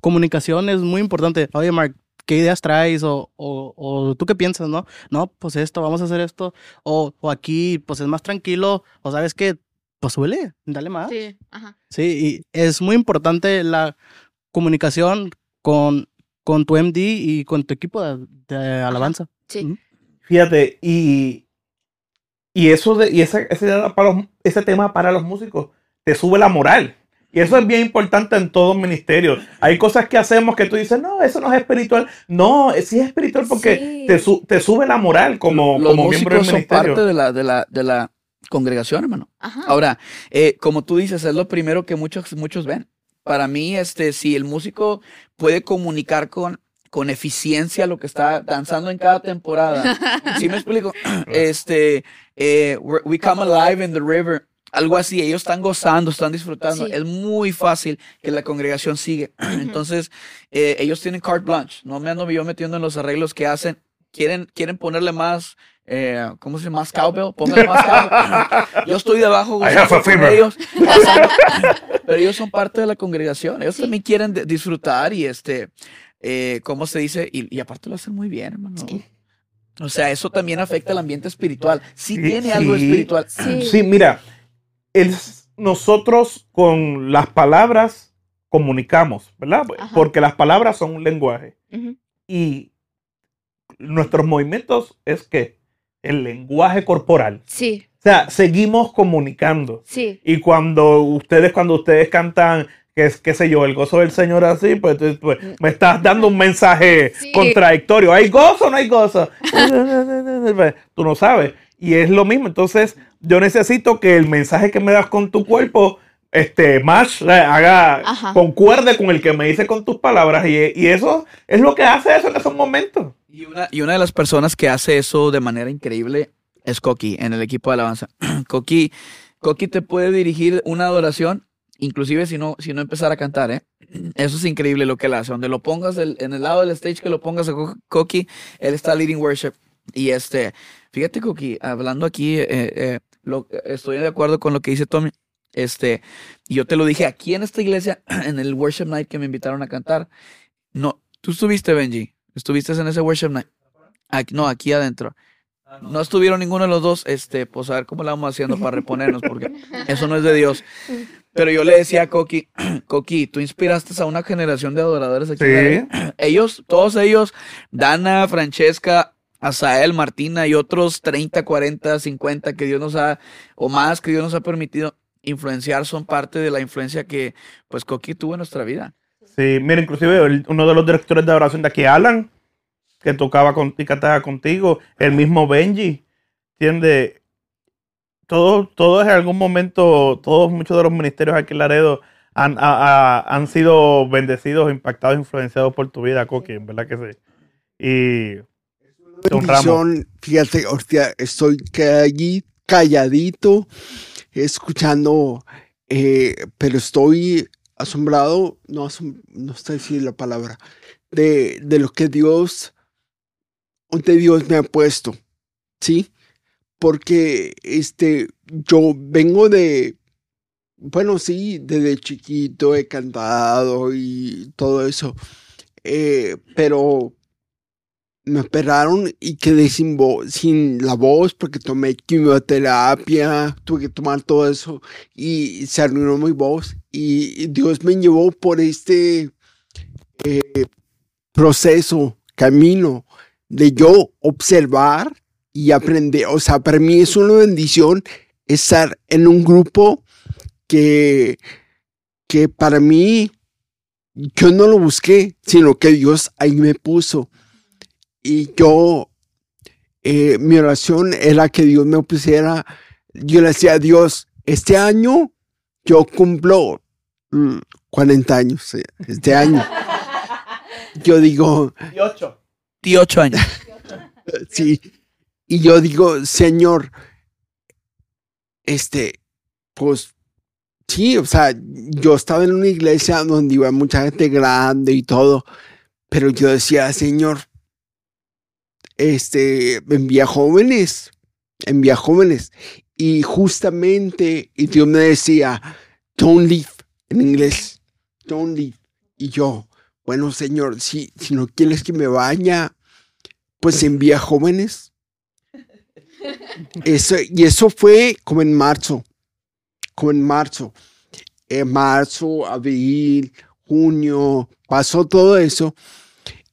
comunicación es muy importante. Oye, Mark, ¿qué ideas traes? O, o, o tú qué piensas, ¿no? No, pues esto, vamos a hacer esto. O, o aquí, pues es más tranquilo. O sabes qué, pues suele, dale más. Sí, ajá. Sí, y es muy importante la comunicación con, con tu MD y con tu equipo de, de alabanza. Sí. Fíjate, y, y eso de, y ese, ese, tema para los- ese tema para los músicos te sube la moral. Y eso es bien importante en todo ministerio. Hay cosas que hacemos que tú dices, no, eso no es espiritual. No, eh, sí es espiritual porque Sí. te, su- te sube la moral como, Los como miembro del músicos son ministerio. parte de la, de la, de la congregación, hermano. Ajá. Ahora, eh, como tú dices, es lo primero que muchos, muchos ven. Para mí, este, si el músico puede comunicar con, con eficiencia lo que está danzando en cada temporada, <laughs> ¿sí me explico? <clears throat> Este, eh, we come alive in the river, algo así, ellos están gozando, están disfrutando. Sí. Es muy fácil que la congregación sigue. <clears throat> Entonces, eh, ellos tienen carte blanche. No me ando yo metiendo en los arreglos que hacen. Quieren, quieren ponerle más, eh, ¿cómo se llama? Más cowbell. Pónganle más cowbell. <laughs> Yo estoy debajo I have gozando a con ellos. <laughs> Pero ellos son parte de la congregación. Ellos Sí. también quieren disfrutar y este, eh, ¿cómo se dice? Y, y aparte lo hacen muy bien, hermano. Sí. O sea, eso también afecta el ambiente espiritual. Sí, Sí, tiene algo espiritual. Sí. Sí, mira, el- nosotros con las palabras comunicamos, ¿verdad? Ajá. Porque las palabras son un lenguaje. Ujú. Y nuestros movimientos es que el lenguaje corporal. Sí, O sea, seguimos comunicando. sí. Y cuando ustedes, cuando ustedes cantan, que es, qué sé yo, el gozo del Señor así, pues, tú- pues, me estás dando un mensaje Sí. contradictorio. ¿Hay gozo o no hay gozo? <laughs> Tú no sabes. Y es lo mismo. Entonces, yo necesito que el mensaje que me das con tu cuerpo, este, más haga, Ajá. concuerde con el que me dice con tus palabras. Y, y eso es lo que hace eso en esos momentos. Y una, y una de las personas que hace eso de manera increíble es Coqui en el equipo de alabanza. <clears throat> Coqui, Coqui te puede dirigir una adoración, inclusive si no, si no empezar a cantar, ¿eh? <clears throat> Eso es increíble lo que él hace. Donde lo pongas el- en el lado del stage que lo pongas a Co- Coqui, él está leading worship. Y este, fíjate Coqui, hablando aquí, eh, eh, lo- estoy de acuerdo con lo que dice Tommy. Este, y yo te lo dije aquí en esta iglesia, <clears throat> en el worship night que me invitaron a cantar. No, tú estuviste, Benji. Estuviste en ese worship night. Aquí- no, aquí adentro. no estuvieron ninguno de los dos, este, pues a ver cómo la vamos haciendo para reponernos, porque eso no es de Dios. Pero yo le decía a Coqui, <clears throat> Coqui, tú inspiraste a una generación de adoradores aquí. Sí. <clears throat> Ellos, todos ellos, Dana, Francesca, Asael, Martina y otros 30, 40, 50 que Dios nos ha, o más que Dios nos ha permitido influenciar, son parte de la influencia que pues Coqui tuvo en nuestra vida. Sí, mira, inclusive uno de los directores de adoración de aquí, Alan, que tocaba con, y cantaba contigo, el mismo Benji, ¿entiendes? Todos, todos en algún momento, todos, muchos de los ministerios aquí en Laredo han, han sido bendecidos, impactados, influenciados por tu vida, Coqui, en verdad que sí. Y honramos. bendición. Fíjate, hostia, estoy allí calladito, escuchando, eh, pero estoy asombrado, no, asom- no sé decir la palabra, de, de lo que Dios, donde Dios me ha puesto, ¿sí? Porque este, yo vengo de, bueno, sí, desde chiquito he cantado y todo eso, eh, pero me operaron y quedé sin sin la voz porque tomé quimioterapia, tuve que tomar todo eso y se arruinó mi voz y Dios me llevó por este eh, proceso, camino de yo observar y aprender. O sea, para mí es una bendición estar en un grupo que, que para mí yo no lo busqué, sino que Dios ahí me puso y yo, eh, mi oración era que Dios me pusiera, yo le decía a Dios, este año yo cumplo mm, 40 años, eh, este año. <laughs> Yo digo, 18 años. <laughs> sí, y yo digo, Señor, este, pues, sí, o sea, yo estaba en una iglesia donde iba mucha gente grande y todo, pero yo decía, Señor, este, envía jóvenes, envía jóvenes. Y justamente, y Dios me decía, don't leave, en inglés, don't leave. Y yo, bueno, Señor, si, si no quieres que me vaya, pues envía jóvenes. <laughs> Eso, y eso fue como en marzo, como en marzo. En marzo, abril, junio, pasó todo eso.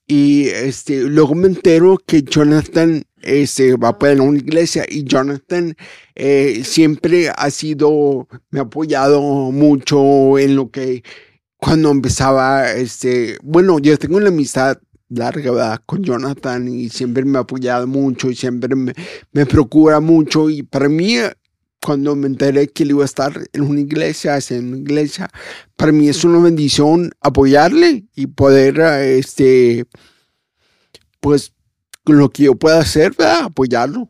Y este, luego me entero que Jonathan este, va para una iglesia y Jonathan eh, siempre ha sido, me ha apoyado mucho en lo que cuando empezaba, este, bueno, yo tengo una amistad larga con Jonathan y siempre me ha apoyado mucho y siempre me, me procura mucho y para mí cuando me enteré que él iba a estar en una iglesia, en una iglesia, para mí es una bendición apoyarle y poder, este, pues, con lo que yo pueda hacer, ¿verdad? apoyarlo.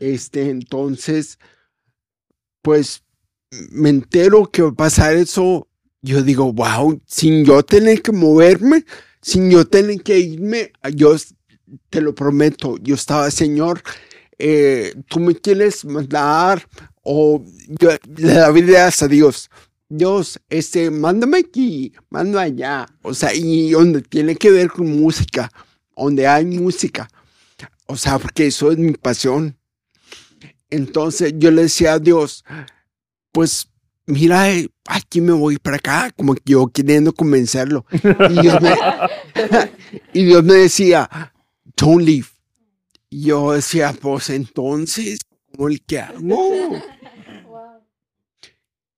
Este, entonces, pues, me entero que va a pasar eso. Yo digo, wow, sin yo tener que moverme, sin yo tener que irme, yo te lo prometo, yo estaba, Señor, eh, tú me quieres mandar o yo le daba ideas a Dios. Dios, este, mándame aquí, mándame allá. O sea, y donde tiene que ver con música, donde hay música. O sea, porque eso es mi pasión. Entonces yo le decía a Dios, pues mira, eh, aquí me voy para acá, como que yo queriendo convencerlo. Y Dios me, <laughs> y Dios me decía, don't leave. Yo decía, pues entonces, ¿cómo el que hago? <laughs>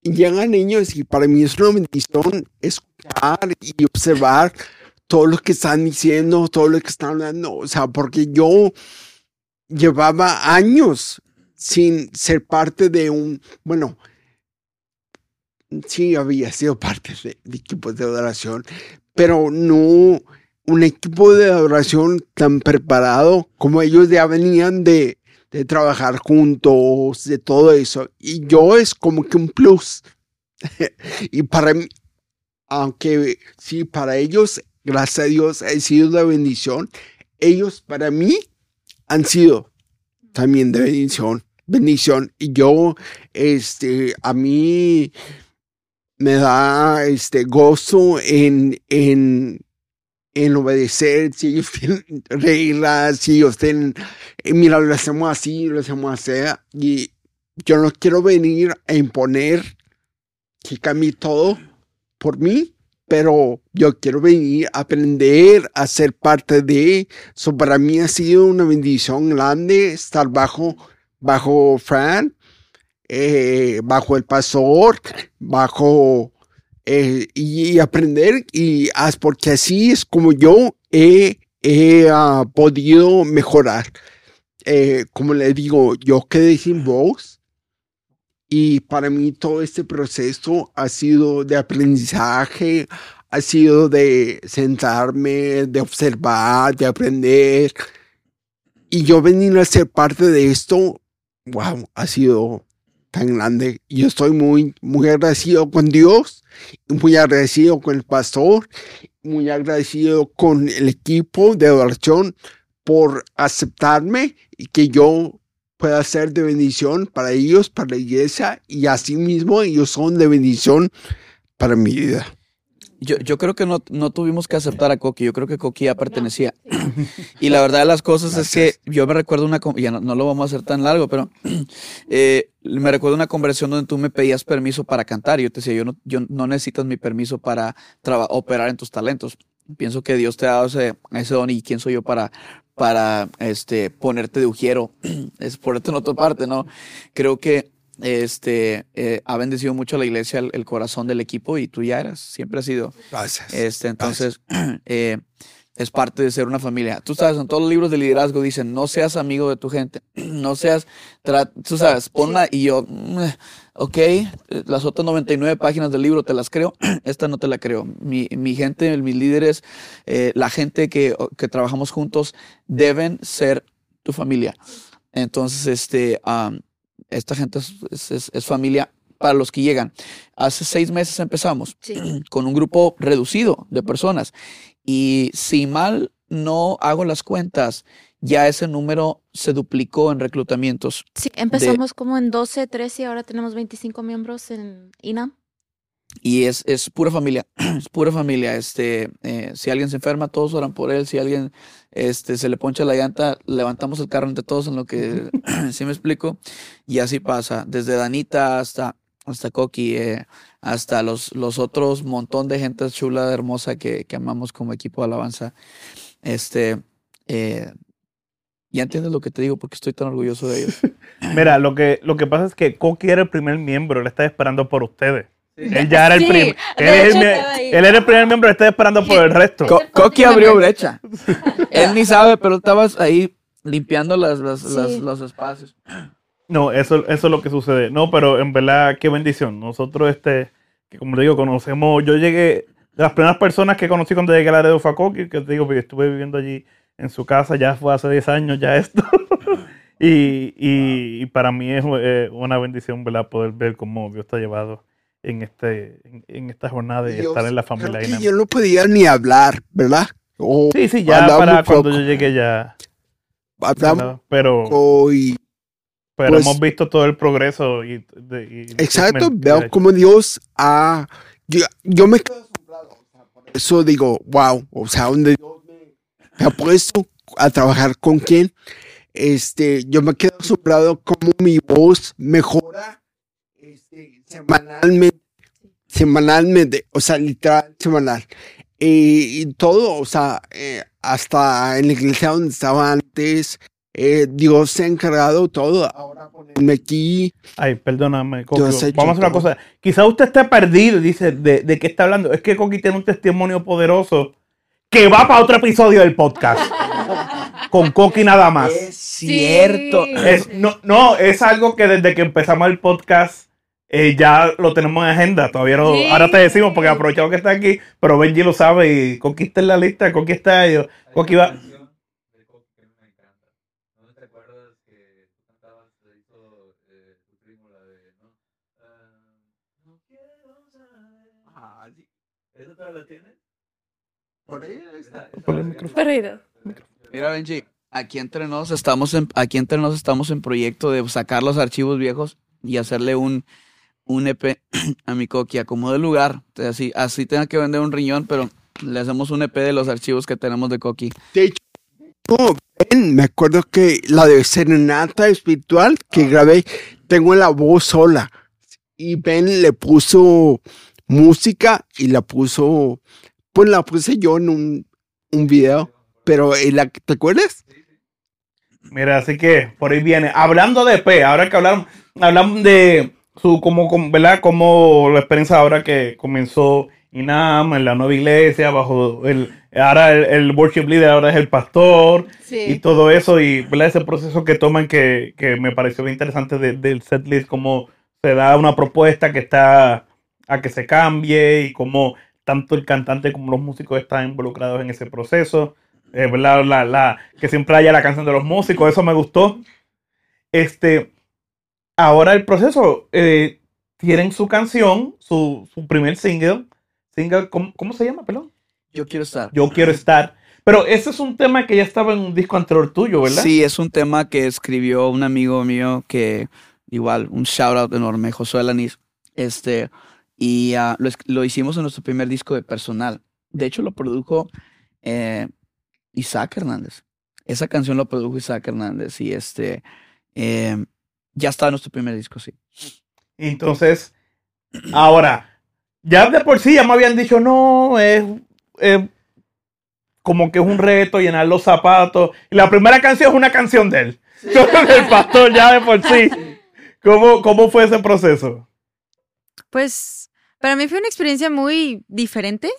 Y llegan niños y para mí es una bendición escuchar y observar todo lo que están diciendo, todo lo que están hablando. O sea, porque yo llevaba años sin ser parte de un, bueno, sí había sido parte de, de equipos de adoración, pero no un equipo de adoración tan preparado como ellos ya venían de, de trabajar juntos, de todo eso. Y yo es como que un plus. <laughs> y para mí, aunque sí, para ellos, gracias a Dios, ha sido de bendición, ellos para mí han sido también de bendición, bendición. Y yo, este, a mí me da este gozo en, en, en obedecer, si ellos <laughs> tienen reglas, si ellos tienen, eh, mira, lo hacemos así, lo hacemos así, y yo no quiero venir a imponer que cambie todo por mí, pero yo quiero venir a aprender a ser parte de eso. Para mí ha sido una bendición grande estar bajo, bajo Fran, eh, bajo el pastor, bajo eh, y, aprender y haz porque así es como yo he, he ah, podido mejorar. Eh, como le digo, yo quedé sin voz y para mí todo este proceso ha sido de aprendizaje, ha sido de sentarme, de observar, de aprender. Y yo venir a ser parte de esto, wow, ha sido tan grande. Yo estoy muy, muy agradecido con Dios, muy agradecido con el pastor, muy agradecido con el equipo de adoración por aceptarme y que yo pueda ser de bendición para ellos, para la iglesia y asimismo ellos son de bendición para mi vida. Yo, yo creo que no, no tuvimos que aceptar a Coqui, yo creo que Coqui ya pertenecía. <clears throat> y la verdad de las cosas es que yo me recuerdo una, ya no, lo vamos a hacer tan largo, pero <clears throat> eh, me recuerdo una conversación donde tú me pedías permiso para cantar y yo te decía, yo no, yo no necesitas mi permiso para operar en tus talentos. Pienso que Dios te ha dado ese, ese don y quién soy yo para, para este, ponerte de ujiero, <clears throat> es ponerte en otra parte, ¿no? Creo que este, eh, ha bendecido mucho a la iglesia el, corazón del equipo y tú ya eras, siempre has sido. Gracias. Este, entonces, <clears throat> Eh, es parte de ser una familia. Tú sabes, en todos los libros de liderazgo dicen, no seas amigo de tu gente, <clears throat> no seas, tú sabes, ponla y yo, mm, ok, las otras 99 páginas del libro te las creo, <clears throat> esta no te la creo. Mi, mi gente, mis líderes, eh, la gente que, que, trabajamos juntos deben ser tu familia. Entonces, este, esta gente es, es, familia para los que llegan. Hace seis meses empezamos <clears throat> con un grupo reducido de personas y si mal no hago las cuentas, ya ese número se duplicó en reclutamientos. Sí, empezamos como en 12, 13 y ahora tenemos 25 miembros en INAM. Y es, es pura familia, <clears throat> es pura familia. Este, eh, si alguien se enferma, todos oran por él. Si alguien este, se le poncha la llanta, levantamos el carro entre todos en lo que, <clears throat> ¿sí me explico? Y así pasa, desde Danita hasta, hasta Coqui, eh, hasta los, los otros montón de gente chula, hermosa que, que amamos como equipo de alabanza. Este, eh, ya entiendes lo que te digo porque estoy tan orgulloso de ellos. <laughs> Mira, lo que, lo que pasa es que Coqui era el primer miembro, él está esperando por ustedes. Él ya era el primer. Él, era el primer miembro, está esperando por el resto. Coqui abrió brecha. él ni sabe, pero estabas ahí limpiando las, los espacios. No, eso, eso es lo que sucede. No, pero en verdad, qué bendición. Nosotros, este, que como le digo, conocemos. Yo llegué, de las primeras personas que conocí cuando llegué a la red de Coqui, que te digo, porque estuve viviendo allí en su casa, ya fue hace 10 años ya esto. <laughs> y, y, para mí es eh, una bendición, ¿verdad? Poder ver cómo Dios está llevado en, este, en, esta jornada y estar en la familia. Que yo no podía ni hablar, ¿verdad? sí, sí, ya para cuando yo llegué ya. Hablamos pero, pero pues hemos visto todo el progreso. Y, exacto, veo como Dios ha... Yo, me quedo asombrado. por eso digo, wow, o sea, donde Dios me, ha puesto a trabajar con quién, este, yo me quedo asombrado como mi voz mejora semanalmente, semanalmente, o sea, literal, semanal. y todo, o sea, eh, hasta en la iglesia donde estaba antes, eh, Dios se ha encargado todo. Ahora ponerme aquí. Ay, perdóname, Coqui. Vamos a hacer una cosa. Quizá usted esté perdido, dice, de, de qué está hablando. Es que Coqui tiene un testimonio poderoso que va para otro episodio del podcast. <laughs> con Coqui nada más. Es cierto. no, no, es algo que desde que empezamos el podcast eh, ya lo tenemos en agenda. Todavía no. Ahora te decimos porque aprovechamos que está aquí, pero Benji lo sabe y conquista en la lista, conquista ellos. Coqui va. Por ahí está. Por el micrófono. Mira, Benji, aquí entre nos estamos en, aquí entre nos estamos en proyecto de sacar los archivos viejos y hacerle un un EP <clears throat> a mi coquia, como de lugar. Así, así tenga que vender un riñón, pero Le hacemos un EP de los archivos que tenemos de Coqui. De hecho, Ben, me acuerdo que la de Serenata Espiritual que grabé, tengo la voz sola. Y Ben le puso música y la puso, pues la puse yo en un, un video. Pero, ¿en la, ¿te acuerdas? Mira, así que por ahí viene. Hablando de P, ahora que hablaron, hablamos de su, como, como, ¿verdad? Como la experiencia ahora que comenzó INAM en la nueva iglesia, bajo el, ahora el, el worship leader ahora es el pastor y todo eso, y ¿verdad? ese proceso que toman que, que me pareció bien interesante de- del setlist, cómo se da una propuesta que está a que se cambie y cómo tanto el cantante como los músicos están involucrados en ese proceso. Eh, ¿verdad? La, la, que siempre haya la canción de los músicos, eso me gustó. Este, ahora el proceso, eh, tienen su canción, su, su primer single, single ¿cómo, cómo se llama, perdón? Yo quiero estar. Yo quiero estar. Pero ese es un tema que ya estaba en un disco anterior tuyo, ¿verdad? Sí, es un tema que escribió un amigo mío que igual, un shout out enorme, Josué Alanis. Este, y ah, lo, lo hicimos en nuestro primer disco de personal. De hecho, lo produjo eh, Isaac Hernández. Esa canción lo produjo Isaac Hernández y este, eh, ya está en nuestro primer disco, sí. Entonces, ahora, ya de por sí ya me habían dicho, no, es, es como que es un reto llenar los zapatos. Y la primera canción es una canción de él. <laughs> El pastor ya de por sí. ¿Cómo, cómo fue ese proceso? Pues para mí fue una experiencia muy diferente.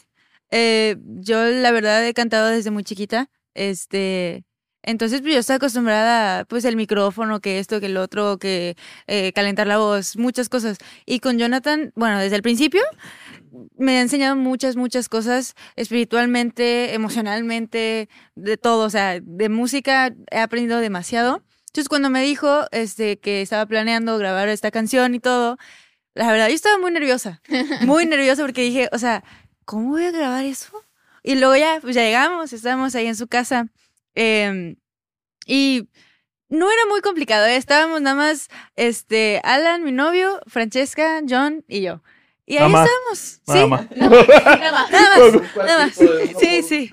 Eh, yo la verdad he cantado desde muy chiquita. Este, entonces pues, yo estaba acostumbrada pues el micrófono, que esto, que el otro, que eh, calentar la voz, muchas cosas. Y con Jonathan, bueno, desde el principio me ha enseñado muchas, muchas cosas espiritualmente, emocionalmente, de todo. O sea, de música he aprendido demasiado. Entonces cuando me dijo este, que estaba planeando grabar esta canción y todo, la verdad, yo estaba muy nerviosa, muy <laughs> nerviosa porque dije, o sea, ¿cómo voy a grabar eso? Y luego ya, pues ya llegamos, estábamos ahí en su casa em, y no era muy complicado, ¿eh? estábamos nada más, este, Alan, mi novio, Francesca, John y yo. Y ahí Nada más, estábamos, Nada ¿sí? más. Nada más, nada más. <laughs> Sí, sí.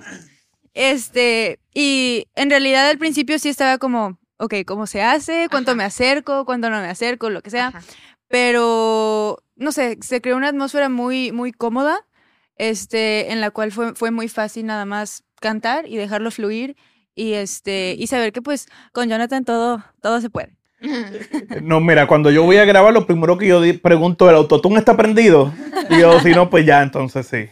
Este, y en realidad al principio sí estaba como, ok, ¿cómo se hace? ¿Cuánto me acerco? ¿Cuánto no me acerco? Lo que sea Ajá. pero no sé, se creó una atmósfera muy, muy cómoda, este, en la cual fue, fue muy fácil nada más cantar y dejarlo fluir y este, y saber que pues con Jonathan todo, todo se puede. <laughs> No, mira, cuando yo voy a grabar, lo primero que yo pregunto, ¿el autotune está prendido? Y yo, si no, pues ya, entonces sí.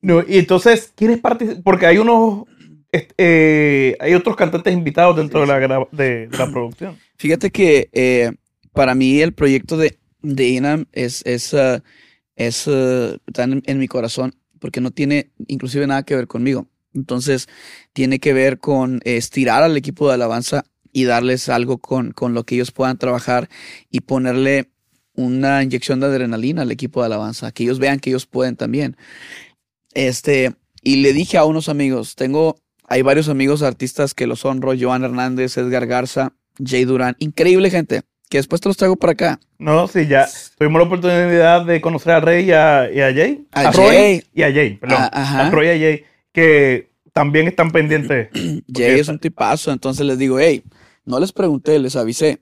No, y entonces, ¿quieres participar? Porque hay unos, eh, hay otros cantantes invitados dentro de la, de, de la producción. Fíjate que eh, para mí el proyecto de, de INAM es, es, ah, es, ah, está en, en mi corazón porque no tiene inclusive nada que ver conmigo. Entonces tiene que ver con estirar al equipo de alabanza y darles algo con, con lo que ellos puedan trabajar y ponerle una inyección de adrenalina al equipo de alabanza, que ellos vean que ellos pueden también. Este, y le dije a unos amigos, tengo, hay varios amigos artistas que los honro, Joan Hernández, Edgar Garza, Jay Durán, increíble gente, que después te los traigo para acá. No, sí, ya tuvimos la oportunidad de conocer a Rey y a, y a Jay. A Roy Jay. y a Jay, perdón. Ah. A Roy y a Jay, que también están pendientes. Jay es un tipazo, entonces les digo, hey, no les pregunté, les avisé.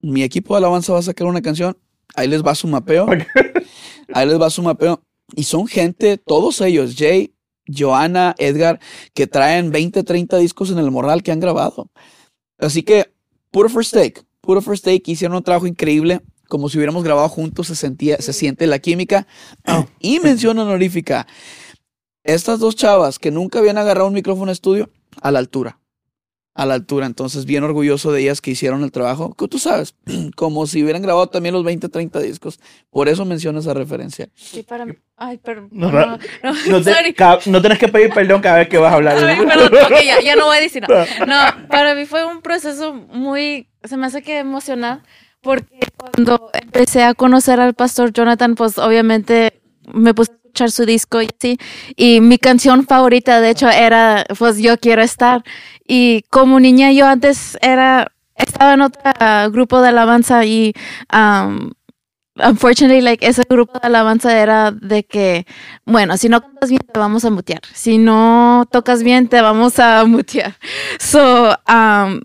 Mi equipo de alabanza va a sacar una canción, ahí les va su mapeo, ahí les va su mapeo. Y son gente, todos ellos, Jay, Joana, Edgar, que traen 20, 30 discos en el morral que han grabado. Así que, puro first take, puro first take, hicieron un trabajo increíble, como si hubiéramos grabado juntos, se, sentía, se siente la química. y mención honorífica, estas dos chavas que nunca habían agarrado un micrófono de estudio, a la altura. A la altura. Entonces, bien orgulloso de ellas que hicieron el trabajo. Que tú sabes, <clears throat> como si hubieran grabado también los 20, 30 discos. Por eso menciono esa referencia. Sí, para mí. Ay, perdón. No, No, no, no, No, te- sorry. ca- no tienes que pedir perdón cada vez que vas a hablar. Ay, perdón, ok, ya, ya no voy a decir nada. <laughs> No, para mí fue un proceso muy, se me hace que emocional, porque cuando empecé a conocer al pastor Jonathan, pues obviamente me puse escuchar su disco y así, y mi canción favorita, de hecho, era, pues Yo Quiero Estar, y como niña yo antes era, estaba en otro ah, grupo de alabanza y am, unfortunately, like, ese grupo de alabanza era de que, bueno, si no cantas bien, te vamos a mutear. Si no tocas bien, te vamos a <laughs> mutear. So, um,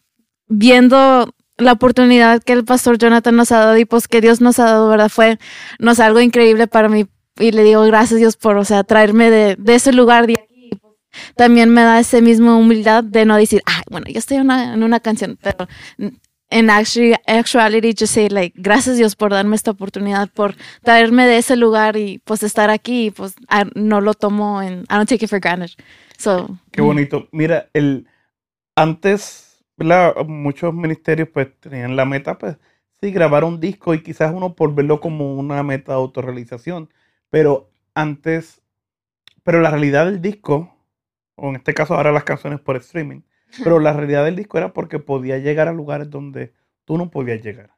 viendo la oportunidad que el pastor Jonathan nos ha dado y pues que Dios nos ha dado, ¿verdad? Fue, nos algo increíble para mí. Y le digo gracias Dios por, o sea, traerme de, de ese lugar de aquí. También me da esa misma humildad de no decir, ah, bueno, yo estoy una, en una canción, pero en actually, actuality just say like gracias Dios por darme esta oportunidad por traerme de ese lugar y pues estar aquí y pues I- no lo tomo en I don't take it for granted so Qué bonito. Mira, el antes, ¿verdad? Muchos ministerios pues tenían la meta, pues, sí, grabar un disco y quizás uno por verlo como una meta de autorrealización. Pero antes, pero la realidad del disco, o en este caso ahora las canciones por streaming, pero la realidad del disco era porque podía llegar a lugares donde tú no podías llegar.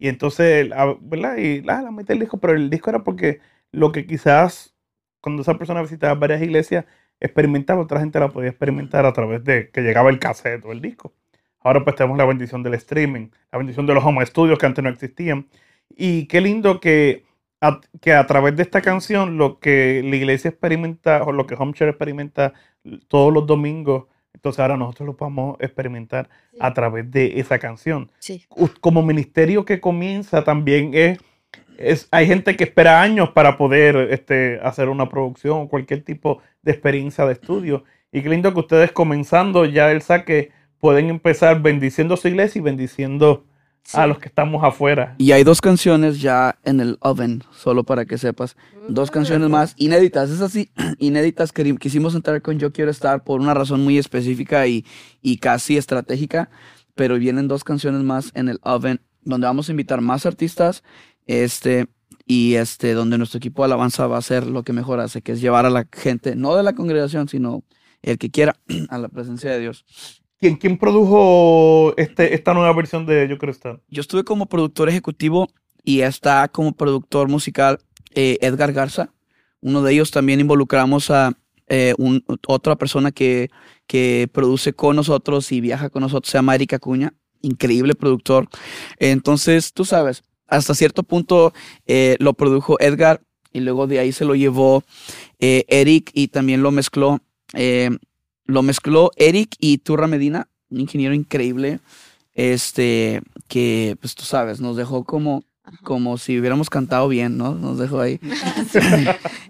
Y entonces, ah, ¿verdad? Y la, la meta del disco, pero el disco era porque lo que quizás cuando esa persona visitaba varias iglesias, experimentaba, otra gente la podía experimentar a través de que llegaba el cassette o el disco. Ahora pues tenemos la bendición del streaming, la bendición de los home studios que antes no existían. Y qué lindo que a, que a través de esta canción lo que la iglesia experimenta o lo que Home Church experimenta todos los domingos, entonces ahora nosotros lo podemos experimentar a través de esa canción. sí Como ministerio que comienza también es, es hay gente que espera años para poder este, hacer una producción o cualquier tipo de experiencia de estudio. Y qué lindo que ustedes comenzando ya el saque pueden empezar bendiciendo su iglesia y bendiciendo a los que estamos afuera. Y hay dos canciones ya en el oven, solo para que sepas. Dos canciones más inéditas. Es así, <clears throat> inéditas que quisimos entrar con Yo Quiero Estar por una razón muy específica y, y casi estratégica. Pero vienen dos canciones más en el oven, donde vamos a invitar más artistas. Este, y este, donde nuestro equipo de alabanza va a hacer lo que mejor hace, que es llevar a la gente, no de la congregación, sino el que quiera, <clears throat> a la presencia de Dios. ¿Quién, quién produjo este, esta nueva versión de Yo Estar? Yo estuve como productor ejecutivo y está como productor musical eh, Edgar Garza. Uno de ellos también involucramos a eh, otra persona que, que produce con nosotros y viaja con nosotros, se llama Erika Cuña, increíble productor. Entonces, tú sabes, hasta cierto punto eh, lo produjo Edgar y luego de ahí se lo llevó eh, Eric y también lo mezcló. Lo mezcló Eric y Turra Medina, un ingeniero increíble, este, que, pues tú sabes, nos dejó como, como si hubiéramos cantado bien, ¿no? Nos dejó ahí. <laughs>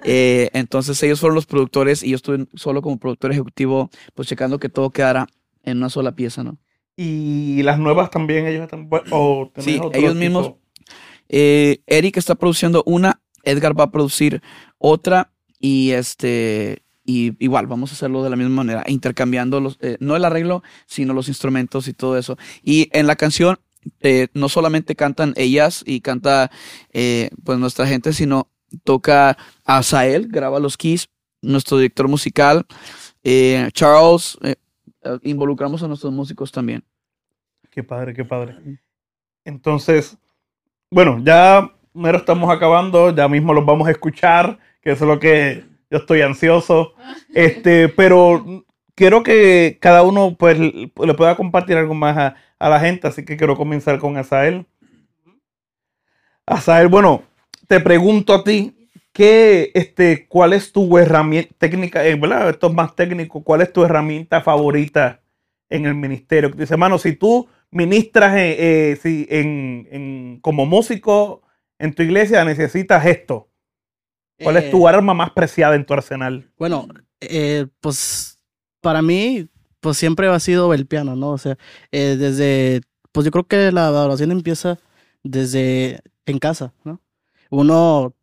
Eh, entonces ellos fueron los productores y yo estuve solo como productor ejecutivo, pues checando que todo quedara en una sola pieza, ¿no? Y las nuevas también, ellos están. O Sí, otro ellos tipo? mismos. Eh, Eric está produciendo una, Edgar va a producir otra y este y igual vamos a hacerlo de la misma manera, intercambiando los, eh, no el arreglo, sino los instrumentos y todo eso. Y en la canción eh, no solamente cantan ellas y canta eh, pues nuestra gente, sino toca Asael, graba los keys, nuestro director musical, eh, Charles, eh, involucramos a nuestros músicos también. Qué padre, qué padre. Entonces, bueno, ya mero estamos acabando, ya mismo los vamos a escuchar, que es lo que yo estoy ansioso. Este, pero quiero que cada uno pues le pueda compartir algo más a, a la gente, así que quiero comenzar con Asael. Asael, bueno, te pregunto a ti, ¿qué, este, ¿cuál es tu herramienta técnica, eh, verdad? Esto es más técnico, ¿cuál es tu herramienta favorita en el ministerio? Dice, hermano, si tú ministras eh, eh, si en, en- como músico en tu iglesia, necesitas esto. ¿Cuál es tu Eh, arma más preciada en tu arsenal? Bueno, eh, pues para mí, pues siempre ha sido el piano, ¿no? O sea, eh, desde, pues yo creo que la adoración empieza desde en casa, ¿no? Uno,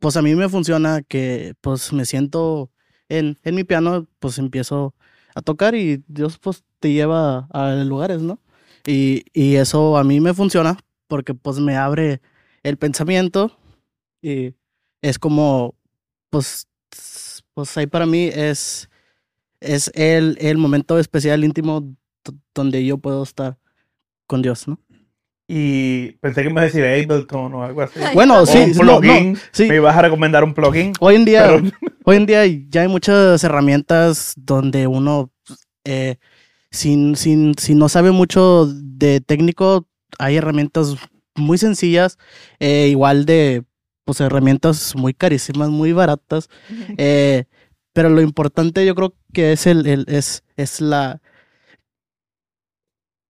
pues a mí me funciona que pues me siento en, en mi piano, pues empiezo a tocar y Dios pues te lleva a lugares, ¿no? Y, y eso a mí me funciona porque pues me abre el pensamiento y es como, pues, pues ahí para mí es, es el, el momento especial, íntimo, donde yo puedo estar con Dios, ¿no? Y pensé que me iba a decir Ableton o algo así. Bueno, O sí, un no, no, plugin. sí. Me ibas a recomendar un plugin. Hoy en día, Pero- <laughs> hoy en día ya hay muchas herramientas donde uno, eh, sin, sin, si no sabe mucho de técnico, hay herramientas muy sencillas, eh, igual de pues herramientas muy carísimas, muy baratas. eh, pero lo importante yo creo que es el, el- es, es la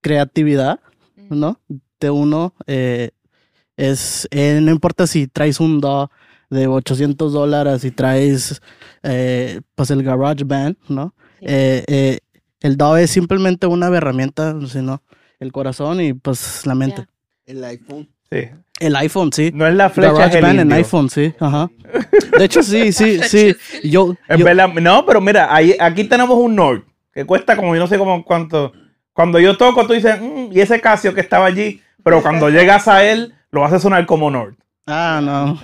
creatividad, ¿no? De uno. eh, es, eh, no importa si traes un DAW de 800 dólares y traes eh, pues el Garage Band, ¿no? Eh, eh, el DAW es simplemente una herramienta, sino el corazón y pues la mente. El iPhone. Sí. El iPhone, sí. No es la flecha, es el Band iPhone, sí. <laughs> Ajá. De hecho, sí, sí, sí. Yo, En yo- verdad, no, pero mira, ahí, aquí tenemos un Nord que cuesta como yo no sé cómo cuánto. Cuando yo toco, tú dices, "Mm", y ese Casio que estaba allí, pero cuando <laughs> llegas a él, lo hace sonar como Nord. Ah, no.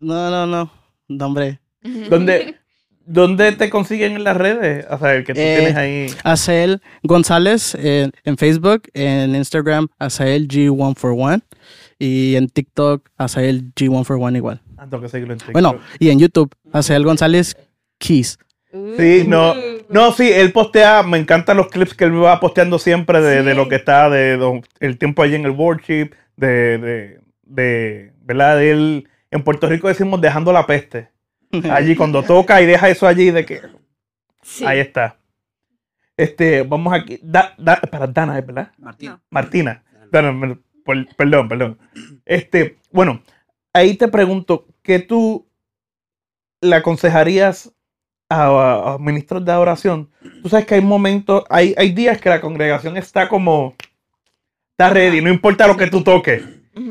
No, no, no. No, hombre. <laughs> ¿Dónde, ¿Dónde te consiguen en las redes? O sea, el que tú Eh, tienes ahí. Azael González en, en Facebook, en Instagram, Azael G141 y en TikTok, Azael G141 igual. Ah, tengo que seguirlo en TikTok. Bueno, y en YouTube, Azael González Keys. Sí, no, no, sí, él postea, me encantan los clips que él va posteando siempre de, de lo que está, de, el tiempo allí en el worship, de, de, de, ¿verdad? De él, en Puerto Rico decimos dejando la peste. <laughs> Allí cuando toca y deja eso allí de que Sí. ahí está. Este, vamos aquí, da, da, para Dana, ¿es verdad? Martín. Martina. Dana, perdón, perdón. Este, bueno, ahí te pregunto, ¿qué tú le aconsejarías a, a- ministros de adoración? Tú sabes que hay momentos, hay, hay días que la congregación está como, está ready, no importa lo que tú toques.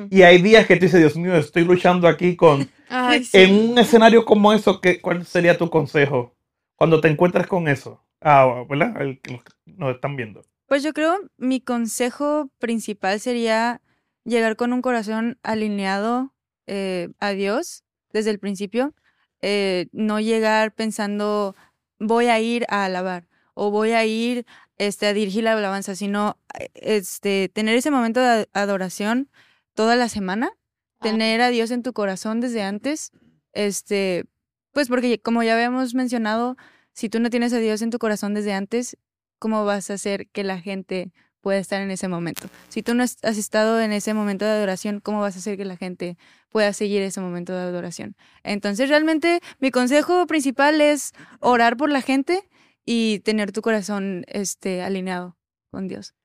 Y hay días que tú dices, Dios mío, estoy luchando aquí con... Ay, sí. En un escenario como eso, ¿qué, ¿cuál sería tu consejo cuando te encuentras con eso? Ah, ¿verdad? El que nos están viendo. Pues yo creo mi consejo principal sería llegar con un corazón alineado eh, a Dios desde el principio. eh, no llegar pensando voy a ir a alabar o voy a ir este, a dirigir la alabanza, sino eh, este, tener ese momento de ad- adoración toda la semana, tener a Dios en tu corazón desde antes, este, pues porque como ya habíamos mencionado, si tú no tienes a Dios en tu corazón desde antes, ¿cómo vas a hacer que la gente pueda estar en ese momento? Si tú no has estado en ese momento de adoración, ¿cómo vas a hacer que la gente pueda seguir ese momento de adoración? Entonces, realmente mi consejo principal es orar por la gente y tener tu corazón este, alineado con Dios.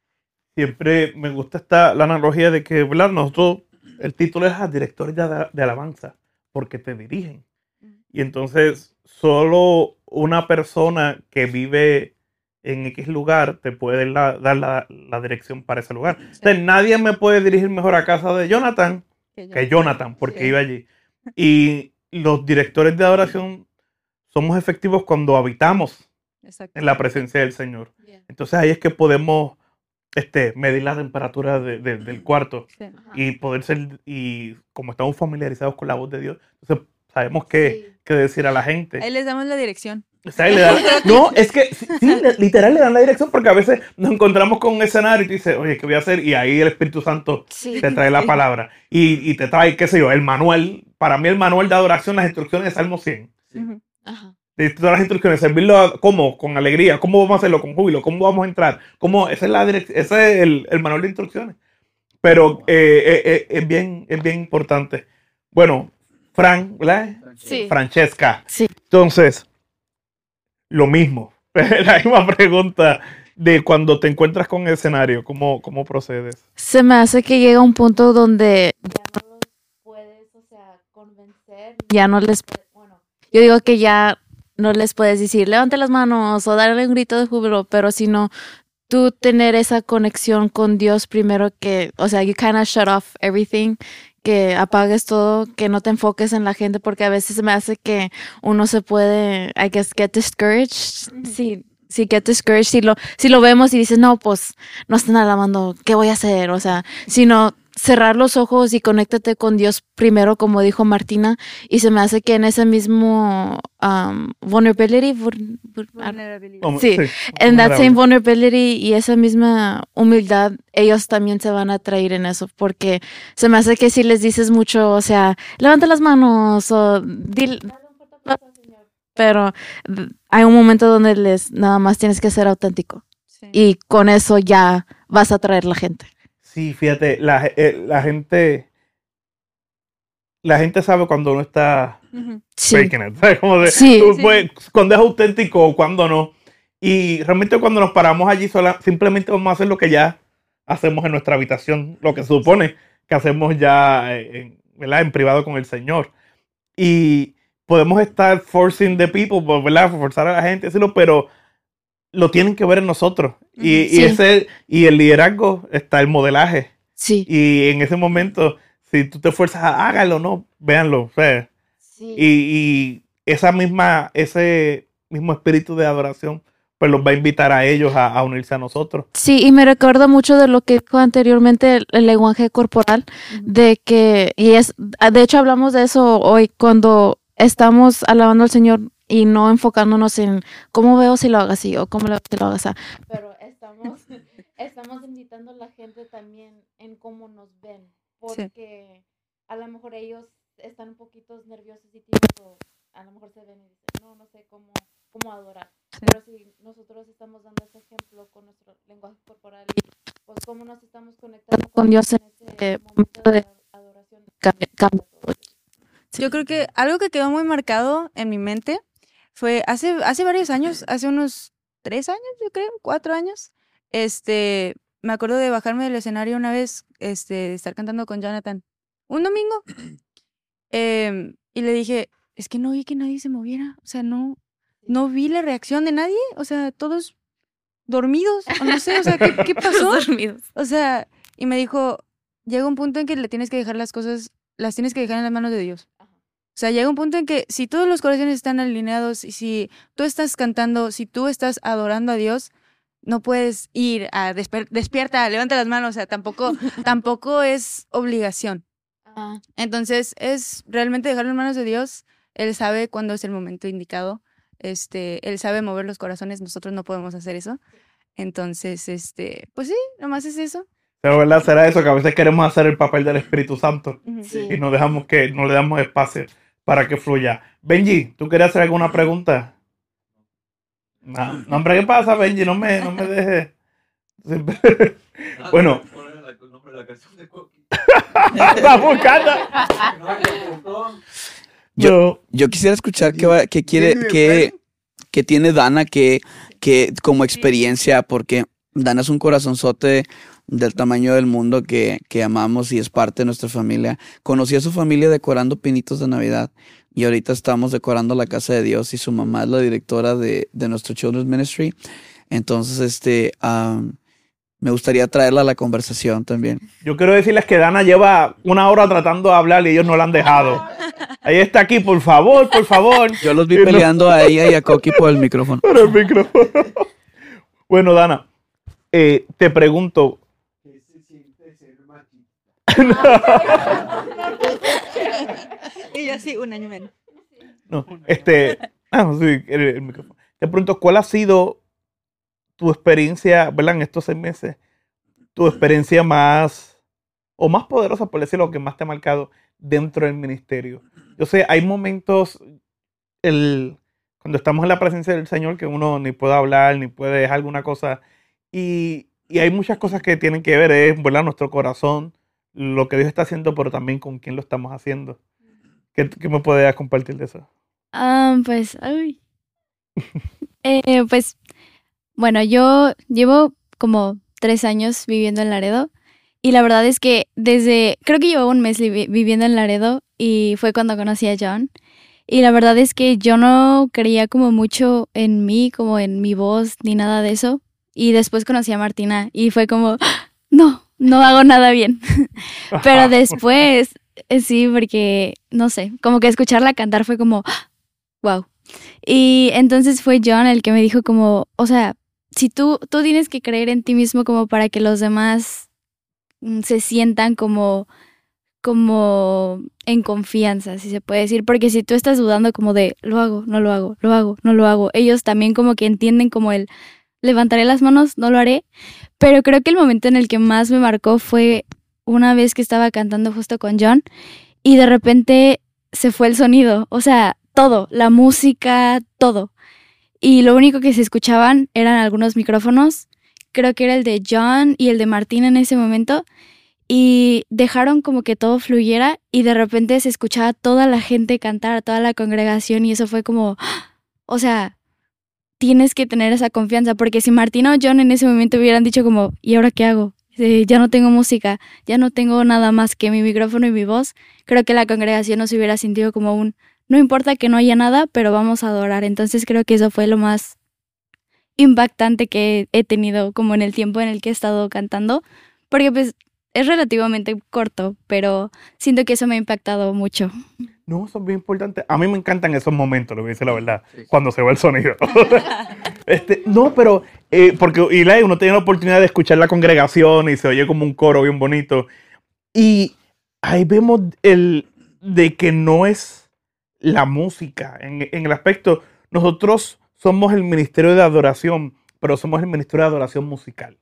Siempre me gusta esta, la analogía de que, ¿verdad? Nosotros, el título es a directores de, de alabanza, porque te dirigen. Y entonces, solo una persona que vive en X lugar te puede la- dar la, la dirección para ese lugar. Entonces, nadie me puede dirigir mejor a casa de Jonathan que Jonathan, porque Sí. iba allí. <laughs> Y los directores de adoración somos efectivos cuando habitamos en la presencia del Señor. Entonces ahí es que podemos este, medir la temperatura de- de- del <clears throat> cuarto Sí. y poder ser, y como estamos familiarizados con la voz de Dios, entonces sabemos qué, qué decir a la gente. Ahí les damos la dirección. O sea, y le dan- no, es que sí, <laughs> literal le dan la dirección porque a veces nos encontramos con un escenario y tú dices, oye, ¿qué voy a hacer? Y ahí el Espíritu Santo Sí. te trae la palabra y, y te trae, qué sé yo, el manual. Para mí el manual de adoración, las instrucciones de Salmo 100. Ujú. Ajá. De todas las instrucciones, servirlo a- cómo, con alegría, cómo vamos a hacerlo, con júbilo, cómo vamos a entrar, cómo, esa es la ese es el, el manual de instrucciones. Pero eh, eh, eh, es, bien, es bien importante. Bueno, Fran, ¿verdad? Sí. Francesca. Sí. Entonces, lo mismo. <laughs> La misma pregunta de cuando te encuentras con el escenario, ¿cómo, cómo procedes? Se me hace que llega un punto donde ya no los puedes, o sea, convencer. Ya no les bueno, yo digo que ya no les puedes decir, levante las manos o darle un grito de júbilo, pero sino tú tener esa conexión con Dios primero que, o sea, you kind of shut off everything, que apagues todo, que no te enfoques en la gente, porque a veces me hace que uno se puede, I guess, get discouraged. Sí, sí, get discouraged. Si lo, si lo vemos y dices, no, pues no están alabando, ¿qué voy a hacer? O sea, sino cerrar los ojos y conéctate con Dios primero, como dijo Martina, y se me hace que en ese mismo um, vulnerability, vul- vul- Vulnerability. ¿Cómo- Sí, en that same vulnerability y esa misma humildad, ellos también se van a traer en eso, porque se me hace que si les dices mucho, o sea, levanta las manos o dile, pero mm, hay un momento donde les nada más tienes que ser auténtico Sí. y con eso ya vas a traer la gente. Sí, fíjate, la, eh, la gente. La gente sabe cuando uno está Ujú. Sí. faking it. ¿sabes? Como de, Sí. tú Sí. puedes- cuando es auténtico o cuando no. Y realmente cuando nos paramos allí, sola, simplemente vamos a hacer lo que ya hacemos en nuestra habitación, lo que se supone que hacemos ya eh, en, ¿verdad? en privado con el Señor. Y podemos estar forcing the people, pues, ¿verdad? forzar a la gente, decirlo, pero lo tienen que ver en nosotros. Y, ese, y el liderazgo está el modelaje. Sí. Y en ese momento, si tú te fuerzas a hágalo, no, véanlo. o sea, Sí. y, y esa misma, ese mismo espíritu de adoración, pues los va a invitar a ellos a, a unirse a nosotros. Sí, y me recuerda mucho de lo que dijo anteriormente el, el lenguaje corporal, de que, y es, de hecho hablamos de eso hoy cuando estamos alabando al Señor y no enfocándonos en cómo veo si lo hago así o cómo veo si lo hago así. Pero estamos, <laughs> estamos invitando a la gente también en cómo nos ven, Sí. porque a lo mejor ellos están un poquito nerviosos y tímidos, a lo mejor se ven y dicen, no, no sé cómo, cómo adorar. Sí. Pero si nosotros estamos dando ese ejemplo con nuestro lenguaje corporal y pues cómo nos estamos conectando con Dios en ese momento de adoración, cambia, cambia todo. Yo creo que algo que quedó muy marcado en mi mente fue hace, hace varios años, hace unos tres años, yo creo, cuatro años. Este, me acuerdo de bajarme del escenario una vez, este, de estar cantando con Jonathan. Un domingo. <clears throat> Em, y le dije, es que no vi que nadie se moviera. O sea, no, no vi la reacción de nadie. O sea, todos dormidos. O no sé, o sea, ¿qué, qué <laughs> pasó? dormidos. O sea, y me dijo, llega un punto en que le tienes que dejar las cosas, las tienes que dejar en las manos de Dios. O sea, llega un punto en que si todos los corazones están alineados y si tú estás cantando, si tú estás adorando a Dios, no puedes ir a desper- despierta, levanta las manos, o sea, tampoco, <laughs> tampoco es obligación. Ah, Entonces, es realmente dejarlo en manos de Dios. Él sabe cuándo es el momento indicado. Este, él sabe mover los corazones, nosotros no podemos hacer eso. Entonces, este, pues sí, nomás es eso. Pero verdad será eso, que a veces queremos hacer el papel del Espíritu Santo sí. y no dejamos que, no le damos espacio para que fluya. Benji, ¿tú querías hacer alguna pregunta? No, no, hombre, ¿qué pasa, Benji? No me, no me dejes. <laughs> Siempre- Bueno. Está buscando. <laughs> Yo, Yo quisiera escuchar qué, va- qué quiere, qué, qué tiene Dana que, que como experiencia, porque Dana es un corazonzote del tamaño del mundo que, que amamos y es parte de nuestra familia. Conocí a su familia decorando pinitos de Navidad y ahorita estamos decorando la casa de Dios y su mamá es la directora de, de nuestro Children's Ministry. Entonces, este, me gustaría traerla a la conversación también. yo quiero decirles que Dana lleva una hora tratando de hablar y ellos no la han dejado. <laughs> Ahí está aquí, por favor, por favor. Yo los vi Y no- peleando a ella y a Coqui por el micrófono. Por el micrófono. <laughs> Bueno, Dana, eh, te pregunto, <laughs> Y yo sí, un año menos. No, este, ah, sí, el, el micrófono. Te pregunto, ¿cuál ha sido tu experiencia, ¿verdad? En estos seis meses, tu experiencia más, o más poderosa, por decirlo, que más te ha marcado dentro del ministerio? Yo sé, hay momentos, el, cuando estamos en la presencia del Señor, que uno ni puede hablar, ni puede dejar alguna cosa, y, y hay muchas cosas que tienen que ver, es, ¿verdad? Nuestro corazón, lo que Dios está haciendo, pero también con quién lo estamos haciendo. ¿Qué, me puedes compartir de eso? Ah, pues, ay. <laughs> Eh, pues, bueno, yo llevo como tres años viviendo en Laredo y la verdad es que desde, creo que llevo un mes viviendo en Laredo y fue cuando conocí a John. Y la verdad es que yo no creía como mucho en mí, como en mi voz, ni nada de eso. Y después conocí a Martina y fue como, <gasps> no, no hago nada bien. <laughs> Pero después, eh, sí, porque, no sé, como que escucharla cantar fue como, <gasps> wow. Y entonces fue John el que me dijo como, o sea, si tú, tú tienes que creer en ti mismo como para que los demás mm, se sientan como, como en confianza, si se puede decir, porque si tú estás dudando como de, lo hago, no lo hago, lo hago, no lo hago, ellos también como que entienden como el, levantaré las manos, no lo haré, pero creo que el momento en el que más me marcó fue una vez que estaba cantando justo con John y de repente se fue el sonido, o sea, todo, la música, todo. Y lo único que se escuchaban eran algunos micrófonos creo que era el de John y el de Martín en ese momento, y dejaron como que todo fluyera y de repente se escuchaba toda la gente cantar, toda la congregación y eso fue como, <gasps> o sea, tienes que tener esa confianza porque si Martín o John en ese momento hubieran dicho como, ¿y ahora qué hago? Ya no tengo música, ya no tengo nada más que mi micrófono y mi voz, creo que la congregación no se hubiera sentido como un, no importa que no haya nada, pero vamos a adorar. Entonces creo que eso fue lo más impactante que he tenido como en el tiempo en el que he estado cantando, porque pues es relativamente corto, pero siento que eso me ha impactado mucho. No, eso es bien importante. A mí me encantan esos momentos, lo que dice la verdad, cuando se va el sonido. <laughs> <laughs> este, no, pero eh, porque Eli, uno tiene la oportunidad de escuchar la congregación y se oye como un coro bien bonito. Y ahí vemos el de que no es la música. En, en el aspecto, nosotros somos el ministerio de adoración, pero somos el ministerio de adoración musical.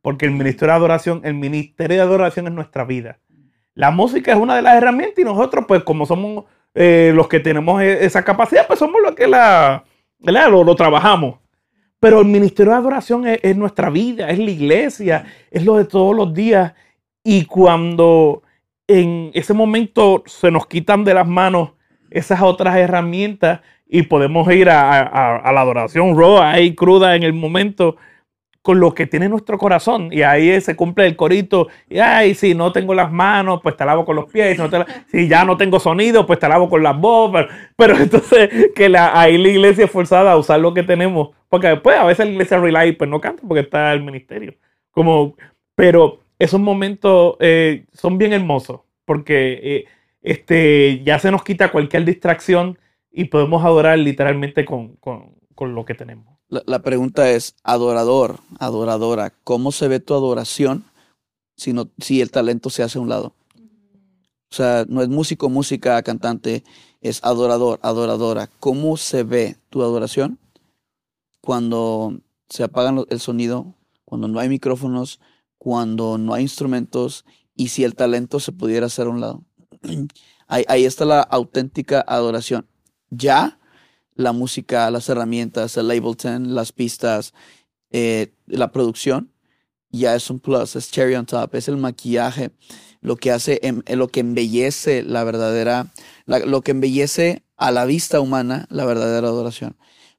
Porque el ministerio de adoración, el ministerio de adoración es nuestra vida. La música es una de las herramientas y nosotros, pues como somos eh, los que tenemos e, esa capacidad, pues somos los que la, Lo, lo, trabajamos. Pero el ministerio de adoración es, es, nuestra vida, es la iglesia, es lo de todos los días. Y cuando en ese momento se nos quitan de las manos esas otras herramientas y podemos ir a, a, a la adoración raw, ahí cruda en el momento, con lo que tiene nuestro corazón. Y ahí se cumple el corito. Y ay, si no tengo las manos, pues te lavo con los pies. Si, ya no tengo sonido, pues te lavo con las voces. Pero, entonces, que la, ahí la iglesia es forzada a usar lo que tenemos. Porque después a veces la iglesia relay, pues no canta porque está el ministerio. Como, pero esos momentos eh, son bien hermosos. Porque eh, este, ya se nos quita cualquier distracción y podemos adorar literalmente con, con, con lo que tenemos. La, pregunta es, adorador, adoradora, ¿cómo se ve tu adoración si, si el talento se hace a un lado? O sea, no es músico, música, cantante, es adorador, adoradora. ¿Cómo se ve tu adoración cuando se apaga el sonido, cuando no hay micrófonos, cuando no hay instrumentos y si el talento se pudiera hacer a un lado? <clears throat> Ahí está la auténtica adoración. Ya la música, las herramientas, el Ableton, las pistas, eh, la producción, ya es un plus, es cherry on top, es el maquillaje, lo que hace, em, lo que embellece la verdadera, lo que embellece a la vista humana la verdadera adoración.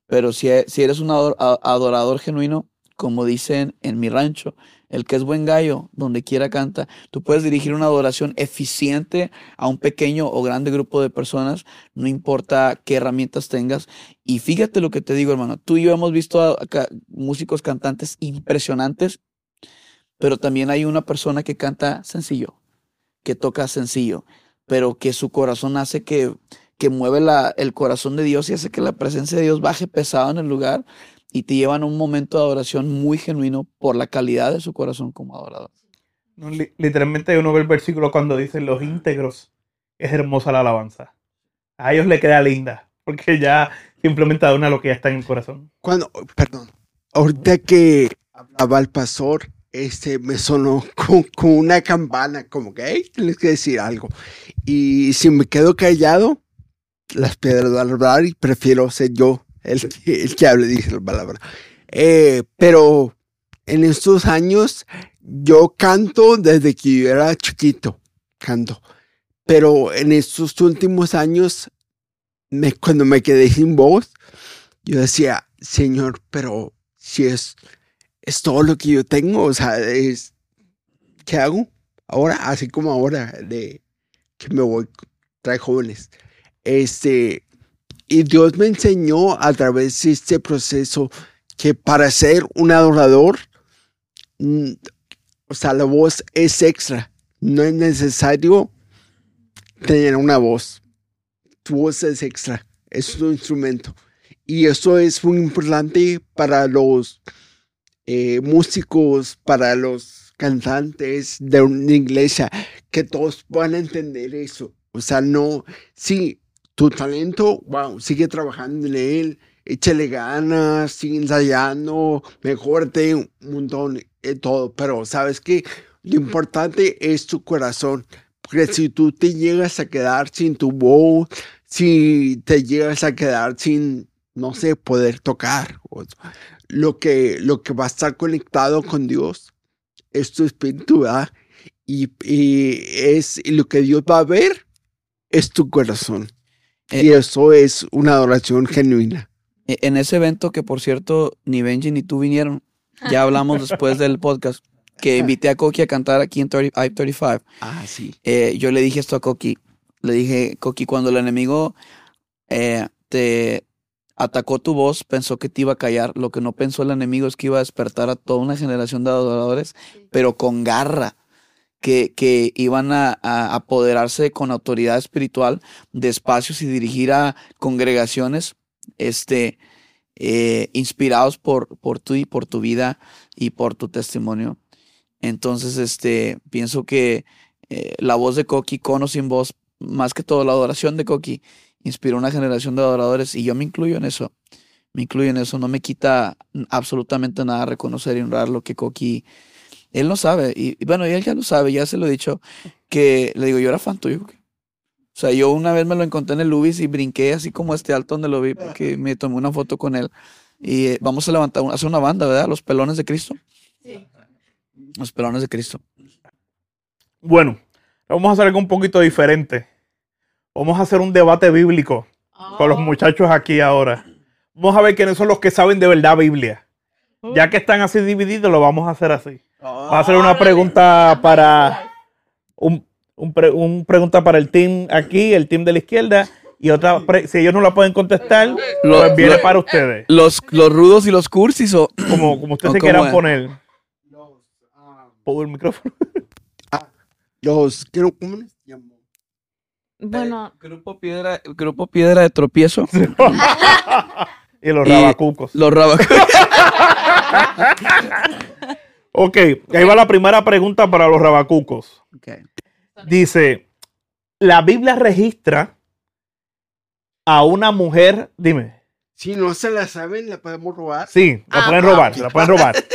Pero si, e, si eres un adorador genuino, como dicen en mi rancho, el que es buen gallo, donde quiera canta. Tú puedes dirigir una adoración eficiente a un pequeño o grande grupo de personas, no importa qué herramientas tengas. Y fíjate lo que te digo, hermano. Tú y yo hemos visto músicos cantantes impresionantes, pero también hay una persona que canta sencillo, que toca sencillo, pero que su corazón hace que, que mueve el corazón de Dios y hace que la presencia de Dios baje pesado en el lugar y te llevan a un momento de adoración muy genuino por la calidad de su corazón como adorador. literalmente uno ve el versículo cuando dice los íntegros, es hermosa la alabanza. A ellos le queda linda, porque ya simplemente una lo que ya está en el corazón. Cuando, perdón, ahorita que hablaba el pastor, este me sonó con, con una campana, como que hey, tienes que decir algo. Y si me quedo callado, las piedras van a hablar y prefiero ser yo el, el que hable, dice la palabra. Eh, pero en estos años yo canto desde que yo era chiquito, canto. Pero en estos últimos años, cuando me quedé sin voz, yo decía, Señor, pero si es, es todo lo que yo tengo, o sea, es, ¿qué hago? Ahora, así como ahora, de que me voy, trae jóvenes. Este, y Dios me enseñó a través de este proceso que para ser un adorador, mm, o sea, la voz es extra. No es necesario tener una voz. Tu voz es extra, es tu instrumento. Y eso es muy importante para los eh, músicos, para los cantantes de una iglesia, que todos puedan entender eso. O sea, no, sí, tu talento, wow, sigue trabajando en él, échale ganas, sigue ensayando, mejorate un montón, de eh, todo. Pero sabes que lo importante es tu corazón. Porque si tú te llegas a quedar sin tu voz, si te llegas a quedar sin, no sé, poder tocar, lo que, lo que va a estar conectado con Dios es tu espíritu, ¿verdad? Y, y es y lo que Dios va a ver es tu corazón. Eh, y eso es una adoración genuina. E- En ese evento que, por cierto, ni Benji ni tú vinieron, ya hablamos después del podcast, que <laughs> invité a Coqui a cantar aquí en 30 I-35. Ah, sí. Eh, yo le dije esto a Coqui. Le dije, Coqui, cuando el enemigo eh, te atacó tu voz, pensó que te iba a callar. Lo que no pensó el enemigo es que iba a despertar a toda una generación de adoradores, pero con garra. Que, que iban a, a apoderarse con autoridad espiritual de espacios y dirigir a congregaciones este, eh, inspirados por, por tú y por tu vida y por tu testimonio. Entonces, este, pienso que eh, la voz de Coqui, con o sin voz, más que todo la adoración de Coqui, inspiró una generación de adoradores y yo me incluyo en eso. Me incluyo en eso. No me quita absolutamente nada reconocer y honrar lo que Coqui. Él no sabe, y, y bueno, y él ya lo sabe, ya se lo he dicho, que le digo, yo era fan tuyo. O sea, yo una vez me lo encontré en el Lubis y brinqué así como este alto donde lo vi, porque me tomé una foto con él. Y eh, vamos a levantar, hacer una banda, ¿verdad? Los pelones de Cristo. Los pelones de Cristo. Bueno, vamos a hacer algo un poquito diferente. Vamos a hacer un debate bíblico con los muchachos aquí ahora. Vamos a ver quiénes son los que saben de verdad Biblia. Ya que están así divididos, lo vamos a hacer así. Vamos a hacer una pregunta para un, un pre- un pregunta para el team aquí, el team de la izquierda, y otra, pre- si ellos no la pueden contestar, Lo- pues viene para ustedes, Los, los rudos y los cursis o como, como ustedes ¿O se quieran es? poner. Pongo el micrófono. Los, ¿qué no- ¿cómo les llamo? Bueno, grupo piedra, grupo piedra de tropiezo. <laughs> y los Y- rabacucos. Los rabacos. <laughs> <laughs> Ok, ahí va la primera pregunta para los rabacucos. Dice, la Biblia registra a una mujer, dime, Si no se la saben, la podemos robar. sí, la Ah, pueden ah, robar, la pueden robar. <laughs>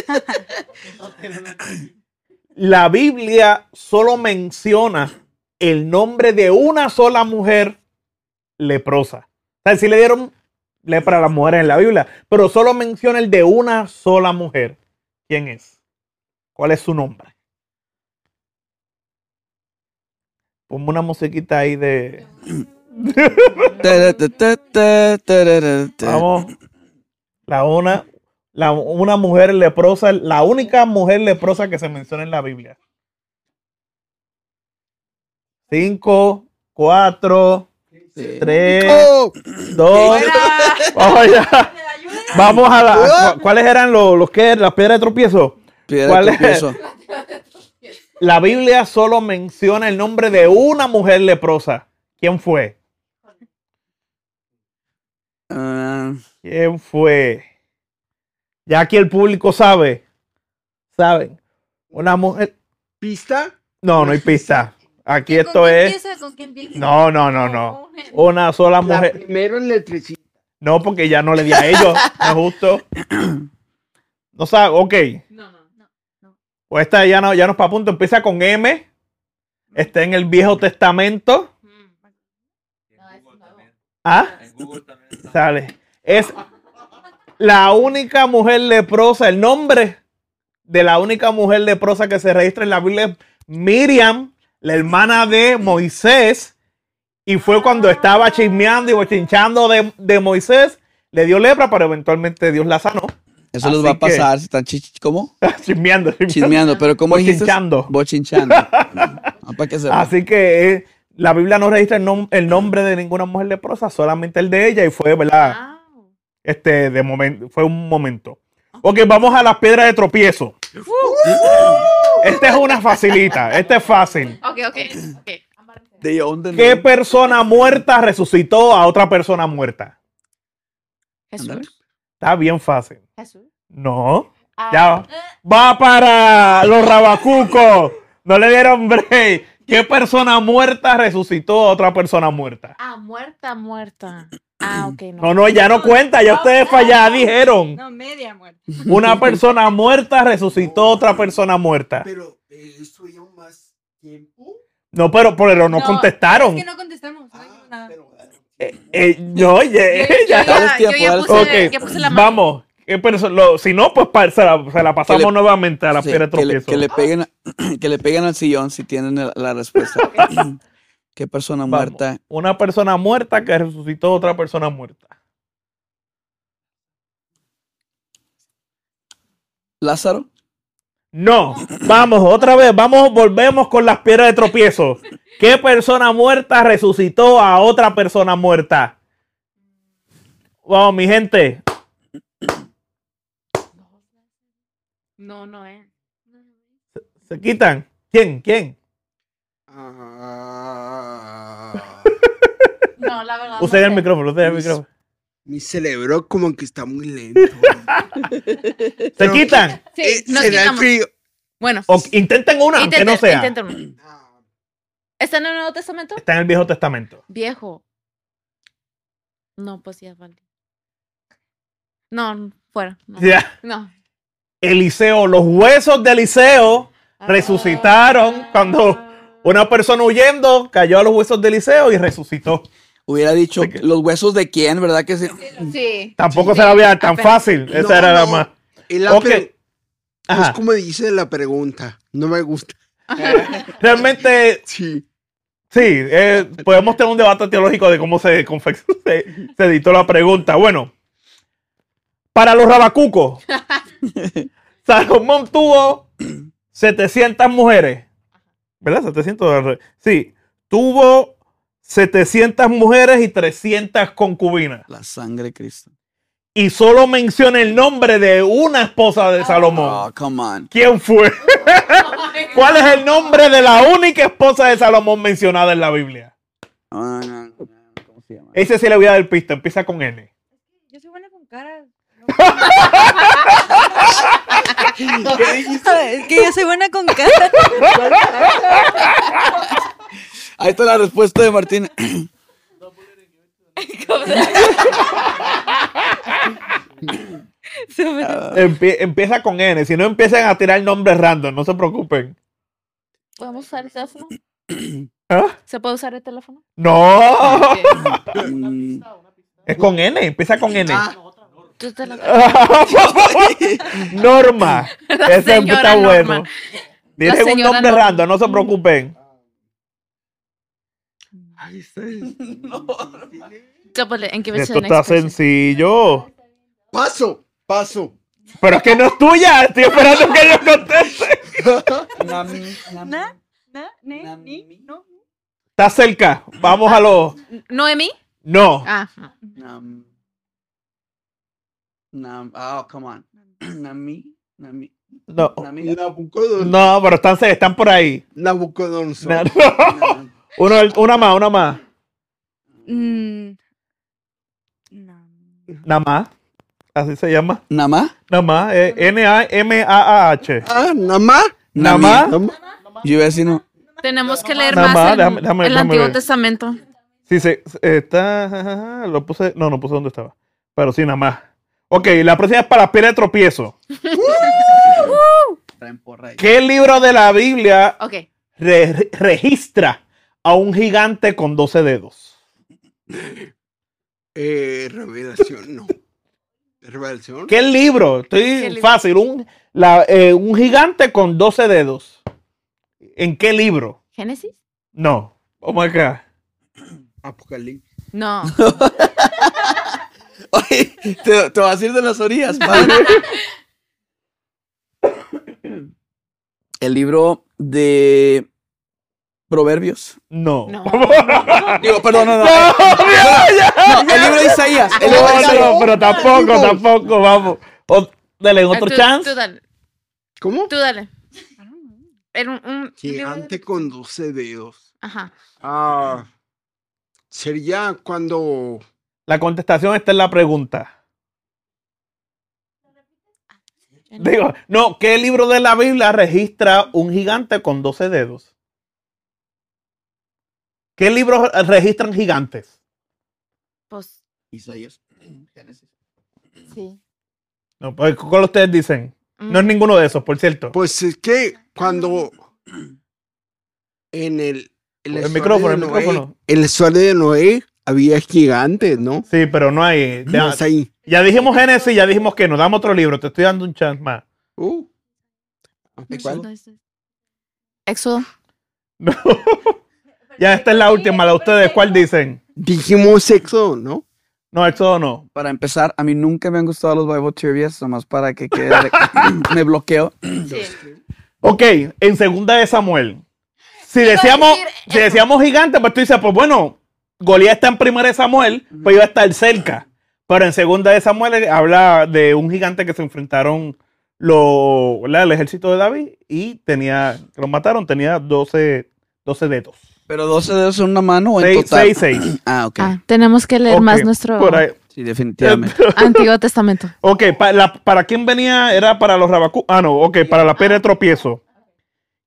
La Biblia solo menciona el nombre de una sola mujer leprosa. O sea, sí le dieron lepra a las mujeres en la Biblia, pero solo menciona el de una sola mujer. ¿Quién es? ¿Cuál es su nombre? Ponme una musiquita ahí de... Vamos. La una, la, una mujer leprosa, la única mujer leprosa que se menciona en la Biblia. Cinco, cuatro, tres, ¡Oh! dos. Vamos allá. Vamos a la. cu- ¿Cuáles eran los, los que las piedras de tropiezo? Piedra ¿Cuál de es? La Biblia solo menciona el nombre de una mujer leprosa. ¿Quién fue? Ah, ¿Quién fue? Ya aquí el público sabe. ¿Saben? Una mujer. ¿Pista? No, no hay pista. Aquí ¿con esto quién es. empieza? ¿Con quién empieza? No, no, no, no. Una sola La mujer. primera letrecita. No, porque ya no le di a ellos. <laughs> No es justo. No sabe. Ok. No, no, no. Pues esta ya no, ya no es para punto. Empieza con M. Está en el Viejo Testamento. ¿Ah? Sale. Es la única mujer leprosa. El nombre de la única mujer leprosa que se registra en la Biblia es Miriam, la hermana de Moisés. Y fue cuando estaba chismeando y bochinchando de, de Moisés. Le dio lepra, pero eventualmente Dios la sanó. Eso les Así va a pasar. si Están chich- ¿Cómo? <laughs> chismeando, chismeando. Chismeando. Pero ¿cómo dijiste? Bochinchando. Bochinchando. <laughs> Ah, para que sepa. Así que eh, la Biblia no registra el, nom- el nombre de ninguna mujer leprosa, solamente el de ella y fue, ¿verdad? Wow. Este, de momento, fue un momento. Ok, vamos a las piedras de tropiezo. Esta es una facilita, esta es fácil. Ok, ok? ¿Qué persona muerta resucitó a otra persona muerta? Jesús. Está bien fácil. Jesús. No. Ah, Ya. Va para los rabacucos. No le dieron break. ¿Qué persona muerta resucitó a otra persona muerta? Ah, muerta, muerta. Ah, <clears throat> ok, no. No, no, ya no cuenta, ya ustedes fallaron, dijeron. No, media muerte. Una persona muerta resucitó a otra persona muerta. Pero eh, eso lleva más tiempo. No, pero, pero no, contestaron. Es que no contestamos. No dijimos nada. pero, Eh, eh, no, oye, Yo, yo ya. Ya, yo ya puse, Ok, ya puse la mano. vamos. ¿Qué perso- lo- si no, pues pa- se la, se la pasamos le- nuevamente a la Sí, piedra de que, le, tropiezo. que le peguen, a- <clears throat> que le peguen al sillón si tienen la respuesta. <laughs> <clears throat> ¿Qué persona Vamos. muerta? Una persona muerta que resucitó a otra persona muerta. ¿Lázaro? No, vamos, otra vez, vamos, volvemos con las piedras de tropiezo. ¿Qué persona muerta resucitó a otra persona muerta? Vamos, mi gente. No, no es. ¿Se quitan? ¿Quién? ¿Quién? Ah, No, la verdad. Usen no el sé. micrófono, usen el micrófono. Mi cerebro como que está muy lento. ¿Se quitan? Sí, Eh, nos ¿Será el quitamos. frío? Bueno, O intenten una, aunque intenten, no sea. intenten. ¿Está en el Nuevo Testamento? Está en el Viejo Testamento. Viejo. No, pues ya vale. No, fuera. No. Ya. no. Eliseo, los huesos de Eliseo resucitaron cuando una persona huyendo cayó a los huesos de Eliseo y resucitó. Hubiera dicho los huesos de quién, ¿verdad? Que sí? Sí. Tampoco se la veía tan fácil. Esa No, era la más. Y la Ok. pre- Ajá. Es como dice la pregunta. No me gusta. <laughs> Realmente, Sí. sí, eh, podemos tener un debate teológico de cómo se, se, se editó la pregunta. Bueno, para los rabacucos, <laughs> Salomón tuvo <clears throat> 700 mujeres. ¿Verdad? 700. Sí, tuvo 700 mujeres y 300 concubinas. La sangre de Cristo. Y solo menciona el nombre de una esposa de Salomón. Oh, come on. ¿Quién fue? <laughs> ¿Cuál es el nombre de la única esposa de Salomón mencionada en la Biblia? No, no, no, ¿Cómo se llama? Ese sí le voy a dar pista, empieza con N. Yo soy buena con caras. Es que yo soy buena con caras. <laughs> <laughs> Ahí está la respuesta de Martín. <laughs> Empie- empieza con N. Si no empiezan a tirar nombres random, no se preocupen. ¿Podemos usar el teléfono? <clears throat> ¿Ah? ¿Se puede usar el teléfono? No, <laughs> <laughs> es con N, empieza con N. La- Norma. Ese está Norma. bueno. Digan un nombre Norma. random, no se preocupen. Ay, está- Double it and give it to Esto the está next person. sencillo. Paso, paso. Pero es que no es tuya. Estoy esperando que yo conteste. <laughs> Nami, Nami, Na, na, ne, Nami. ni, no. Está cerca. Vamos a los. ¿Noemí? No. Ah, no. Nam. Nam. Oh, come on. <clears throat> Nami. Nami. No. Nami. Nabucodonosor. No, pero están, están por ahí. Nabucodonosor. <laughs> No, Nam. Uno, una más, una más. Mm, no. Nada más. Así se llama. ¿Nama? Nada más. eh, N-A-M-A-A-H. Ah, nada más. Nada más. Yo iba a decir no. Tenemos que leer más el, déjame- déjame- el déjame Antiguo ver. Testamento. Sí, se, se- está. Lo puse. No, no puse dónde estaba. Pero sí, nada más. Ok, la próxima es para la piedra de tropiezo. <laughs> ¿Qué libro de la Biblia re- registra a un gigante con 12 dedos? Eh, revelación, no. Revelación. ¿Qué libro? Estoy ¿Qué libro? fácil. Un, la- eh, un gigante con 12 dedos. ¿En qué libro? ¿Génesis? No. Oh my God. Apocalipsis. No. <laughs> Oye, te, te vas a ir de las orillas, padre. <laughs> El libro de Proverbios. No. No. <laughs> Digo, perdón, <laughs> no, no. Ya. No, el libro de Isaías. El libro de No, Isaías. no, pero tampoco, tampoco, vamos. O- dale otro Ah, tú- chance. Tú dale. ¿Cómo? Tú dale. Era un, un- Gigante con 12 dedos. Ajá. Ah, sería cuando La contestación está en la pregunta. Digo, no, ¿qué libro de la Biblia registra un gigante con 12 dedos? ¿Qué libros registran gigantes? Pues Isaías. <clears throat> Génesis. sí. No, pues, ¿Cuál ustedes dicen? No es Mm. ninguno de esos, por cierto. Pues es que cuando en el, en El historia micrófono, de el Noé- micrófono. En la historia de Noé había gigantes, ¿no? Sí, pero no hay. No es ahí. Ya dijimos Génesis, ya dijimos que nos damos otro libro. Te estoy dando un chance más. Uh. ¿Cuál? Éxodo. <laughs> No. Ya esta es la última, la de ustedes. ¿Cuál dicen? Dijimos sexo, ¿no? No, Éxodo no. Para empezar, a mí nunca me han gustado los Bible Trivias, nomás para que quede. <coughs> me bloqueo. Ok, en segunda de Samuel. Si decíamos, si decíamos gigante, pues tú dices, pues bueno, Goliat está en primera de Samuel, pues iba a estar cerca. Pero en segunda de Samuel eh, habla de un gigante que se enfrentaron lo, el ejército de David y tenía, que lo mataron, tenía 12, 12 dedos. Pero 12 dedos en una mano o en 6, total. 6, 6. <clears throat> Ah, ok. Ah, tenemos que leer más nuestro Por ahí. Sí, definitivamente. <laughs> Antiguo Testamento. Ok, pa- la- ¿para quién venía? Era para los rabacú. Ah, no, ok, para la pena de tropiezo.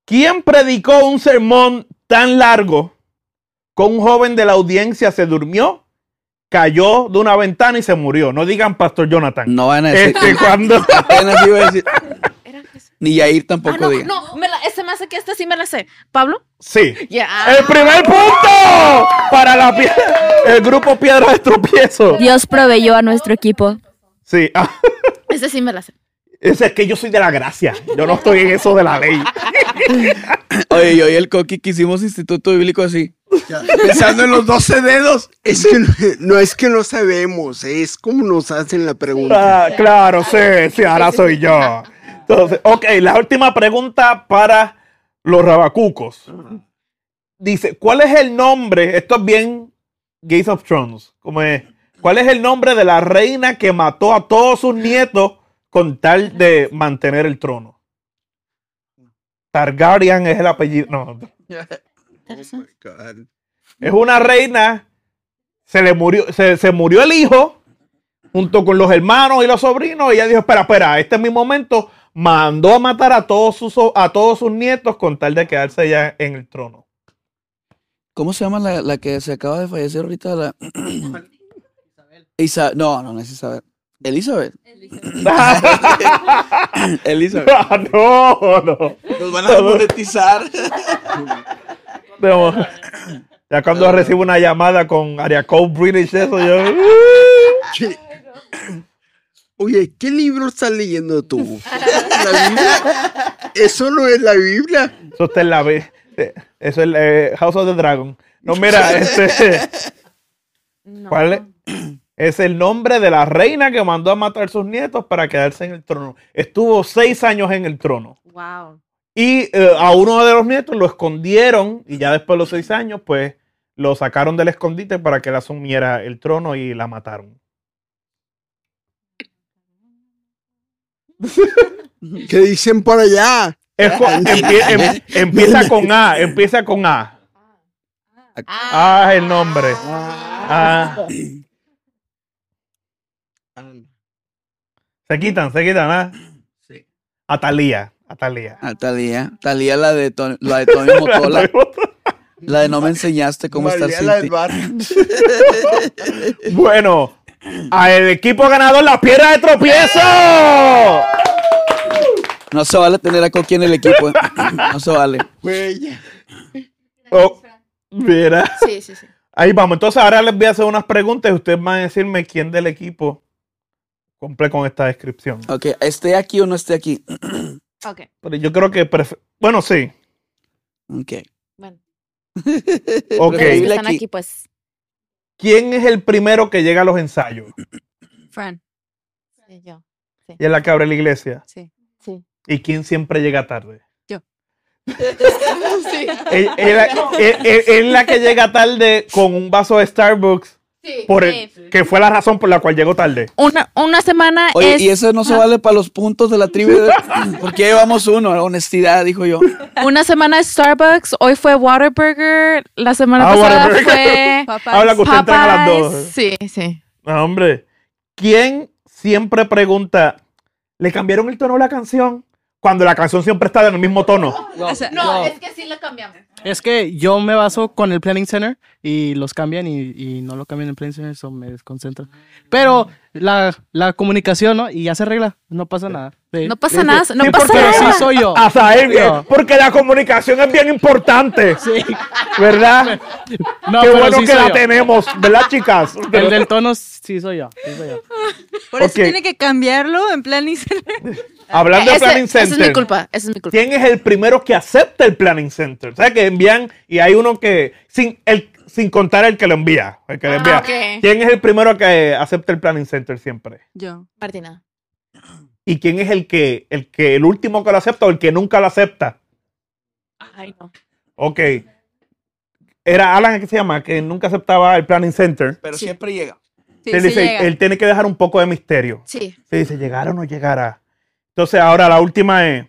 ¿Quién predicó un sermón tan largo que un joven de la audiencia se durmió, cayó de una ventana y se murió? No digan Pastor Jonathan. No van a decir. Este, cuando. <laughs> Apenas iba a decir. Ni Yair Ah, tampoco no, diga. no, me la, ese me hace que esta sí me la sé. ¿Pablo? Sí. Ya. El primer punto para la pie- el grupo Piedras de Tropiezo. Dios proveyó a nuestro equipo. Sí. <laughs> ah, Ese sí me la sé. Ese es que yo soy de la gracia. Yo no estoy en eso de la ley. <laughs> Oye, yo y el Coqui que hicimos instituto bíblico así. Pensando en los 12 dedos. Es que no, no es que no sabemos, es como nos hacen la pregunta. Ah, claro, sí, sí, ahora soy yo. Entonces, ok, la última pregunta para los rabacucos. Dice, ¿cuál es el nombre? Esto es bien Gates of Thrones. Como es, ¿Cuál es el nombre de la reina que mató a todos sus nietos con tal de mantener el trono? Targaryen es el apellido. No, Oh es una reina. Se le murió, se, se murió el hijo junto con los hermanos y los sobrinos. Y ella dijo: Espera, espera, este es mi momento. Mandó a matar a todos sus, a todos sus nietos con tal de quedarse ya en el trono. ¿Cómo se llama la, la que se acaba de fallecer ahorita? La... <coughs> Isa... No, no, no es Isabel. Elizabeth. Elizabeth. <coughs> Ah, no, no. Nos van a monetizar. <laughs> No. Ya cuando recibo una llamada con Area Code British, eso yo. ¿Qué? Oye, ¿qué libro estás leyendo tú? <laughs> ¿La Biblia? Eso no es la Biblia. Eso está en la B. Eso es el eh, House of the Dragon. No, mira, <laughs> este. ¿Cuál es? <clears throat> Es el nombre de la reina que mandó a matar a sus nietos para quedarse en el trono. Estuvo seis años en el trono. Wow. Y eh, a uno de los nietos lo escondieron y ya después de los seis años, pues lo sacaron del escondite para que él asumiera el trono y la mataron. ¿Qué dicen por allá? Es empie- em- empieza con A, empieza con A. Ah, es el nombre. Ah. Se quitan, se quitan, ¿ah? Sí. Atalía, Atalía. Ah, Talía. Talía la de, Tony- la de Tony <laughs> Motola. La de no me enseñaste cómo estar sin la ti. del bar. <laughs> Bueno, al equipo ganador la piedra de tropiezo. No se vale tener a Coqui en el equipo. eh. No se vale. Oh, mira. Sí, sí, sí. Ahí vamos. Entonces ahora les voy a hacer unas preguntas y ustedes van a decirme quién del equipo cumple con esta descripción. Ok, ¿esté aquí o no esté aquí? Ok. Pero yo creo que... Bueno, sí. Ok. Bueno. Ok. Los que Preferible están aquí, pues. ¿Quién es el primero que llega a los ensayos? Fran, Sí, yo. Y es la que abre la iglesia. sí. Sí. ¿Y quién siempre llega tarde? Yo. <laughs> sí. Es la que llega tarde con un vaso de Starbucks, Sí. por el- que fue la razón por la cual llegó tarde. Una, una semana Oye, es y eso no se vale para los puntos de la trivia. <laughs> Porque llevamos uno, honestidad, dijo yo. una semana es Starbucks, hoy fue Waterburger, la semana Ah, pasada Whataburger. fue Papá. <laughs> Habla que usted entrega las dos. Sí, sí. No, hombre. ¿Quién siempre pregunta, ¿le cambiaron el tono de la canción? Cuando la canción siempre está en el mismo tono. O sea, No, es que sí la cambiamos. Es que yo me baso con el Planning Center y los cambian y, y no lo cambian en Center, eso me desconcentra. Pero la, la comunicación, ¿no? Y ya se arregla, no pasa nada. Sí. No pasa nada, no Sí, pasa porque Pero nada. sí soy yo. Azael, eh, No. porque la comunicación es bien importante, Sí. ¿verdad? No, Qué pero bueno sí que la yo. tenemos, ¿verdad, chicas? <laughs> El del tono sí soy yo. sí soy yo. Por eso tiene que cambiarlo en plan y <laughs> Hablando de Ese- Planning esa es Center. mi culpa, esa es mi culpa. ¿Quién es el primero que acepta el Planning Center? O sea, que envían y hay uno que, sin, el, sin contar el que lo envía, el que lo Ah, envía. ¿Quién es el primero que acepta el Planning Center siempre? yo. Martina. ¿Y quién es el que, el que, el último que lo acepta o el que nunca lo acepta? Ay, no. Ok. Era Alan, ¿qué se llama? Que nunca aceptaba el Planning Center. Pero Sí. siempre llega. Sí, él sí dice, llega. él tiene que dejar un poco de misterio. Sí. Se dice, ¿llegará o no llegará? Entonces, ahora la última es,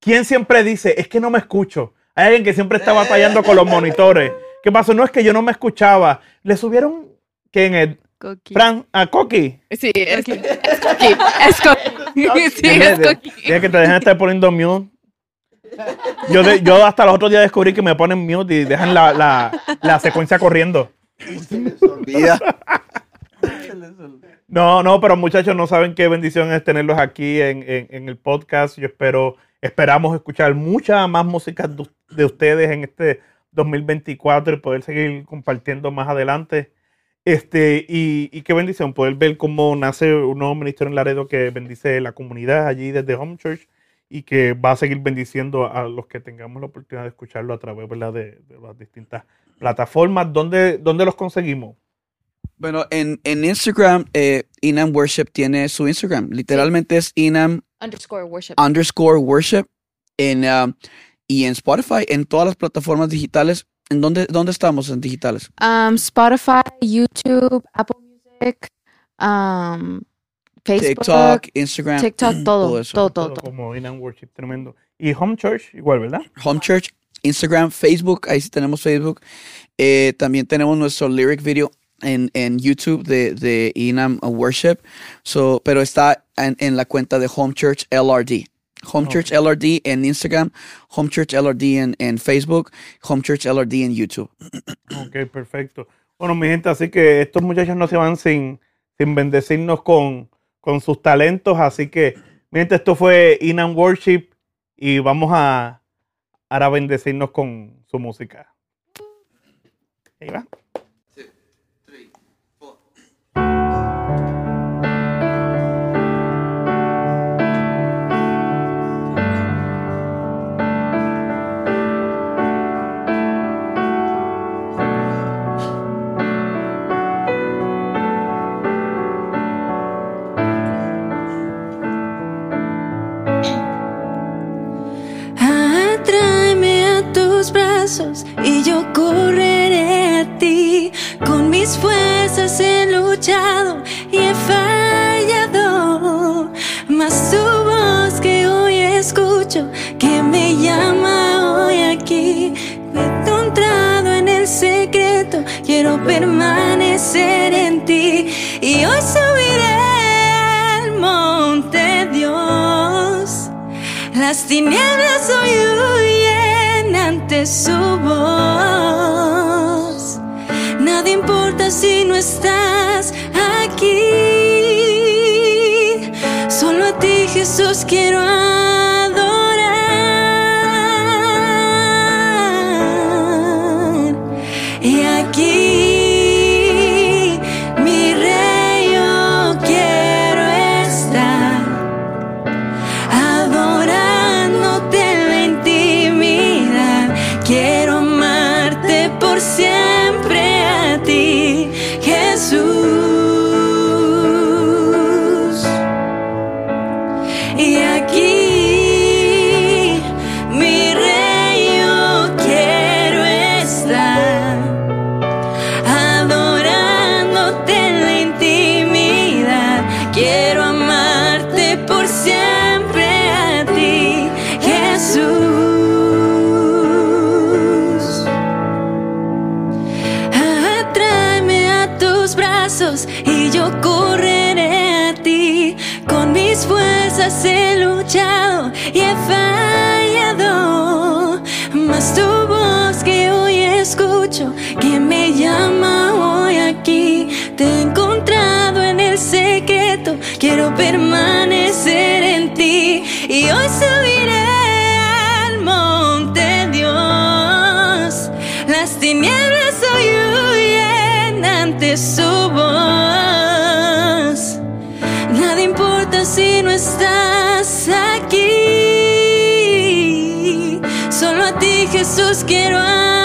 ¿quién siempre dice, es que no me escucho? Hay alguien que siempre está batallando con los monitores. ¿Qué pasó? No es que yo no me escuchaba. Le subieron, ¿quién es? Coqui. Fran, a Coqui. Sí, es, es Coqui. Es Coqui. Sí, es Coqui. Tiene que te dejan estar poniendo mute. Yo, de- yo hasta los otros días descubrí que me ponen mute y dejan la, la, la secuencia corriendo. Olvida. No, no, pero muchachos, no saben qué bendición es tenerlos aquí en, en- en el podcast. Yo espero, esperamos escuchar mucha más música de, de ustedes en este 2024 y poder seguir compartiendo más adelante. Este, y, y qué bendición poder ver cómo nace un nuevo ministerio en Laredo que bendice la comunidad allí desde Home Church y que va a seguir bendiciendo a los que tengamos la oportunidad de escucharlo a través ¿verdad? De, de las distintas plataformas. ¿Dónde, dónde los conseguimos? Bueno, en, en Instagram, eh, Inam Worship tiene su Instagram. Literalmente es Inam Underscore worship. underscore worship. En, um, y en Spotify, en todas las plataformas digitales. ¿En dónde, dónde estamos en digitales? Um, Spotify, YouTube, Apple Music, um, Facebook, TikTok, Instagram, TikTok, <clears throat> todo, todo eso. todo, todo, como In and Worship, tremendo. Y Home Church, igual, ¿verdad? Home Church, Instagram, Facebook, ahí sí tenemos Facebook. Eh, también tenemos nuestro lyric video en, en YouTube de, de Inam Worship, so, pero está en, en la cuenta de Home Church LRD. Home Church LRD en Instagram, Home Church LRD en, en Facebook, Home Church LRD en YouTube. Ok, perfecto. Bueno, mi gente, así que estos muchachos no se van sin, sin bendecirnos con, con sus talentos. Así que, mi gente, esto fue In and Worship y vamos a, ahora bendecirnos con su música. Ahí va. Y yo correré a ti. Con mis fuerzas he luchado y he fallado. Mas tu voz que hoy escucho, que me llama hoy aquí. Encontrado en el secreto, quiero permanecer en ti. Y hoy subiré al monte Dios. Las tinieblas hoy ante su voz. Nada importa si no estás aquí. Solo a ti, Jesús, quiero adorar. quiero permanecer en ti y hoy subiré al monte Dios. Las tinieblas hoy huyen ante su voz. Nada importa si no estás aquí. Solo a ti Jesús quiero amar.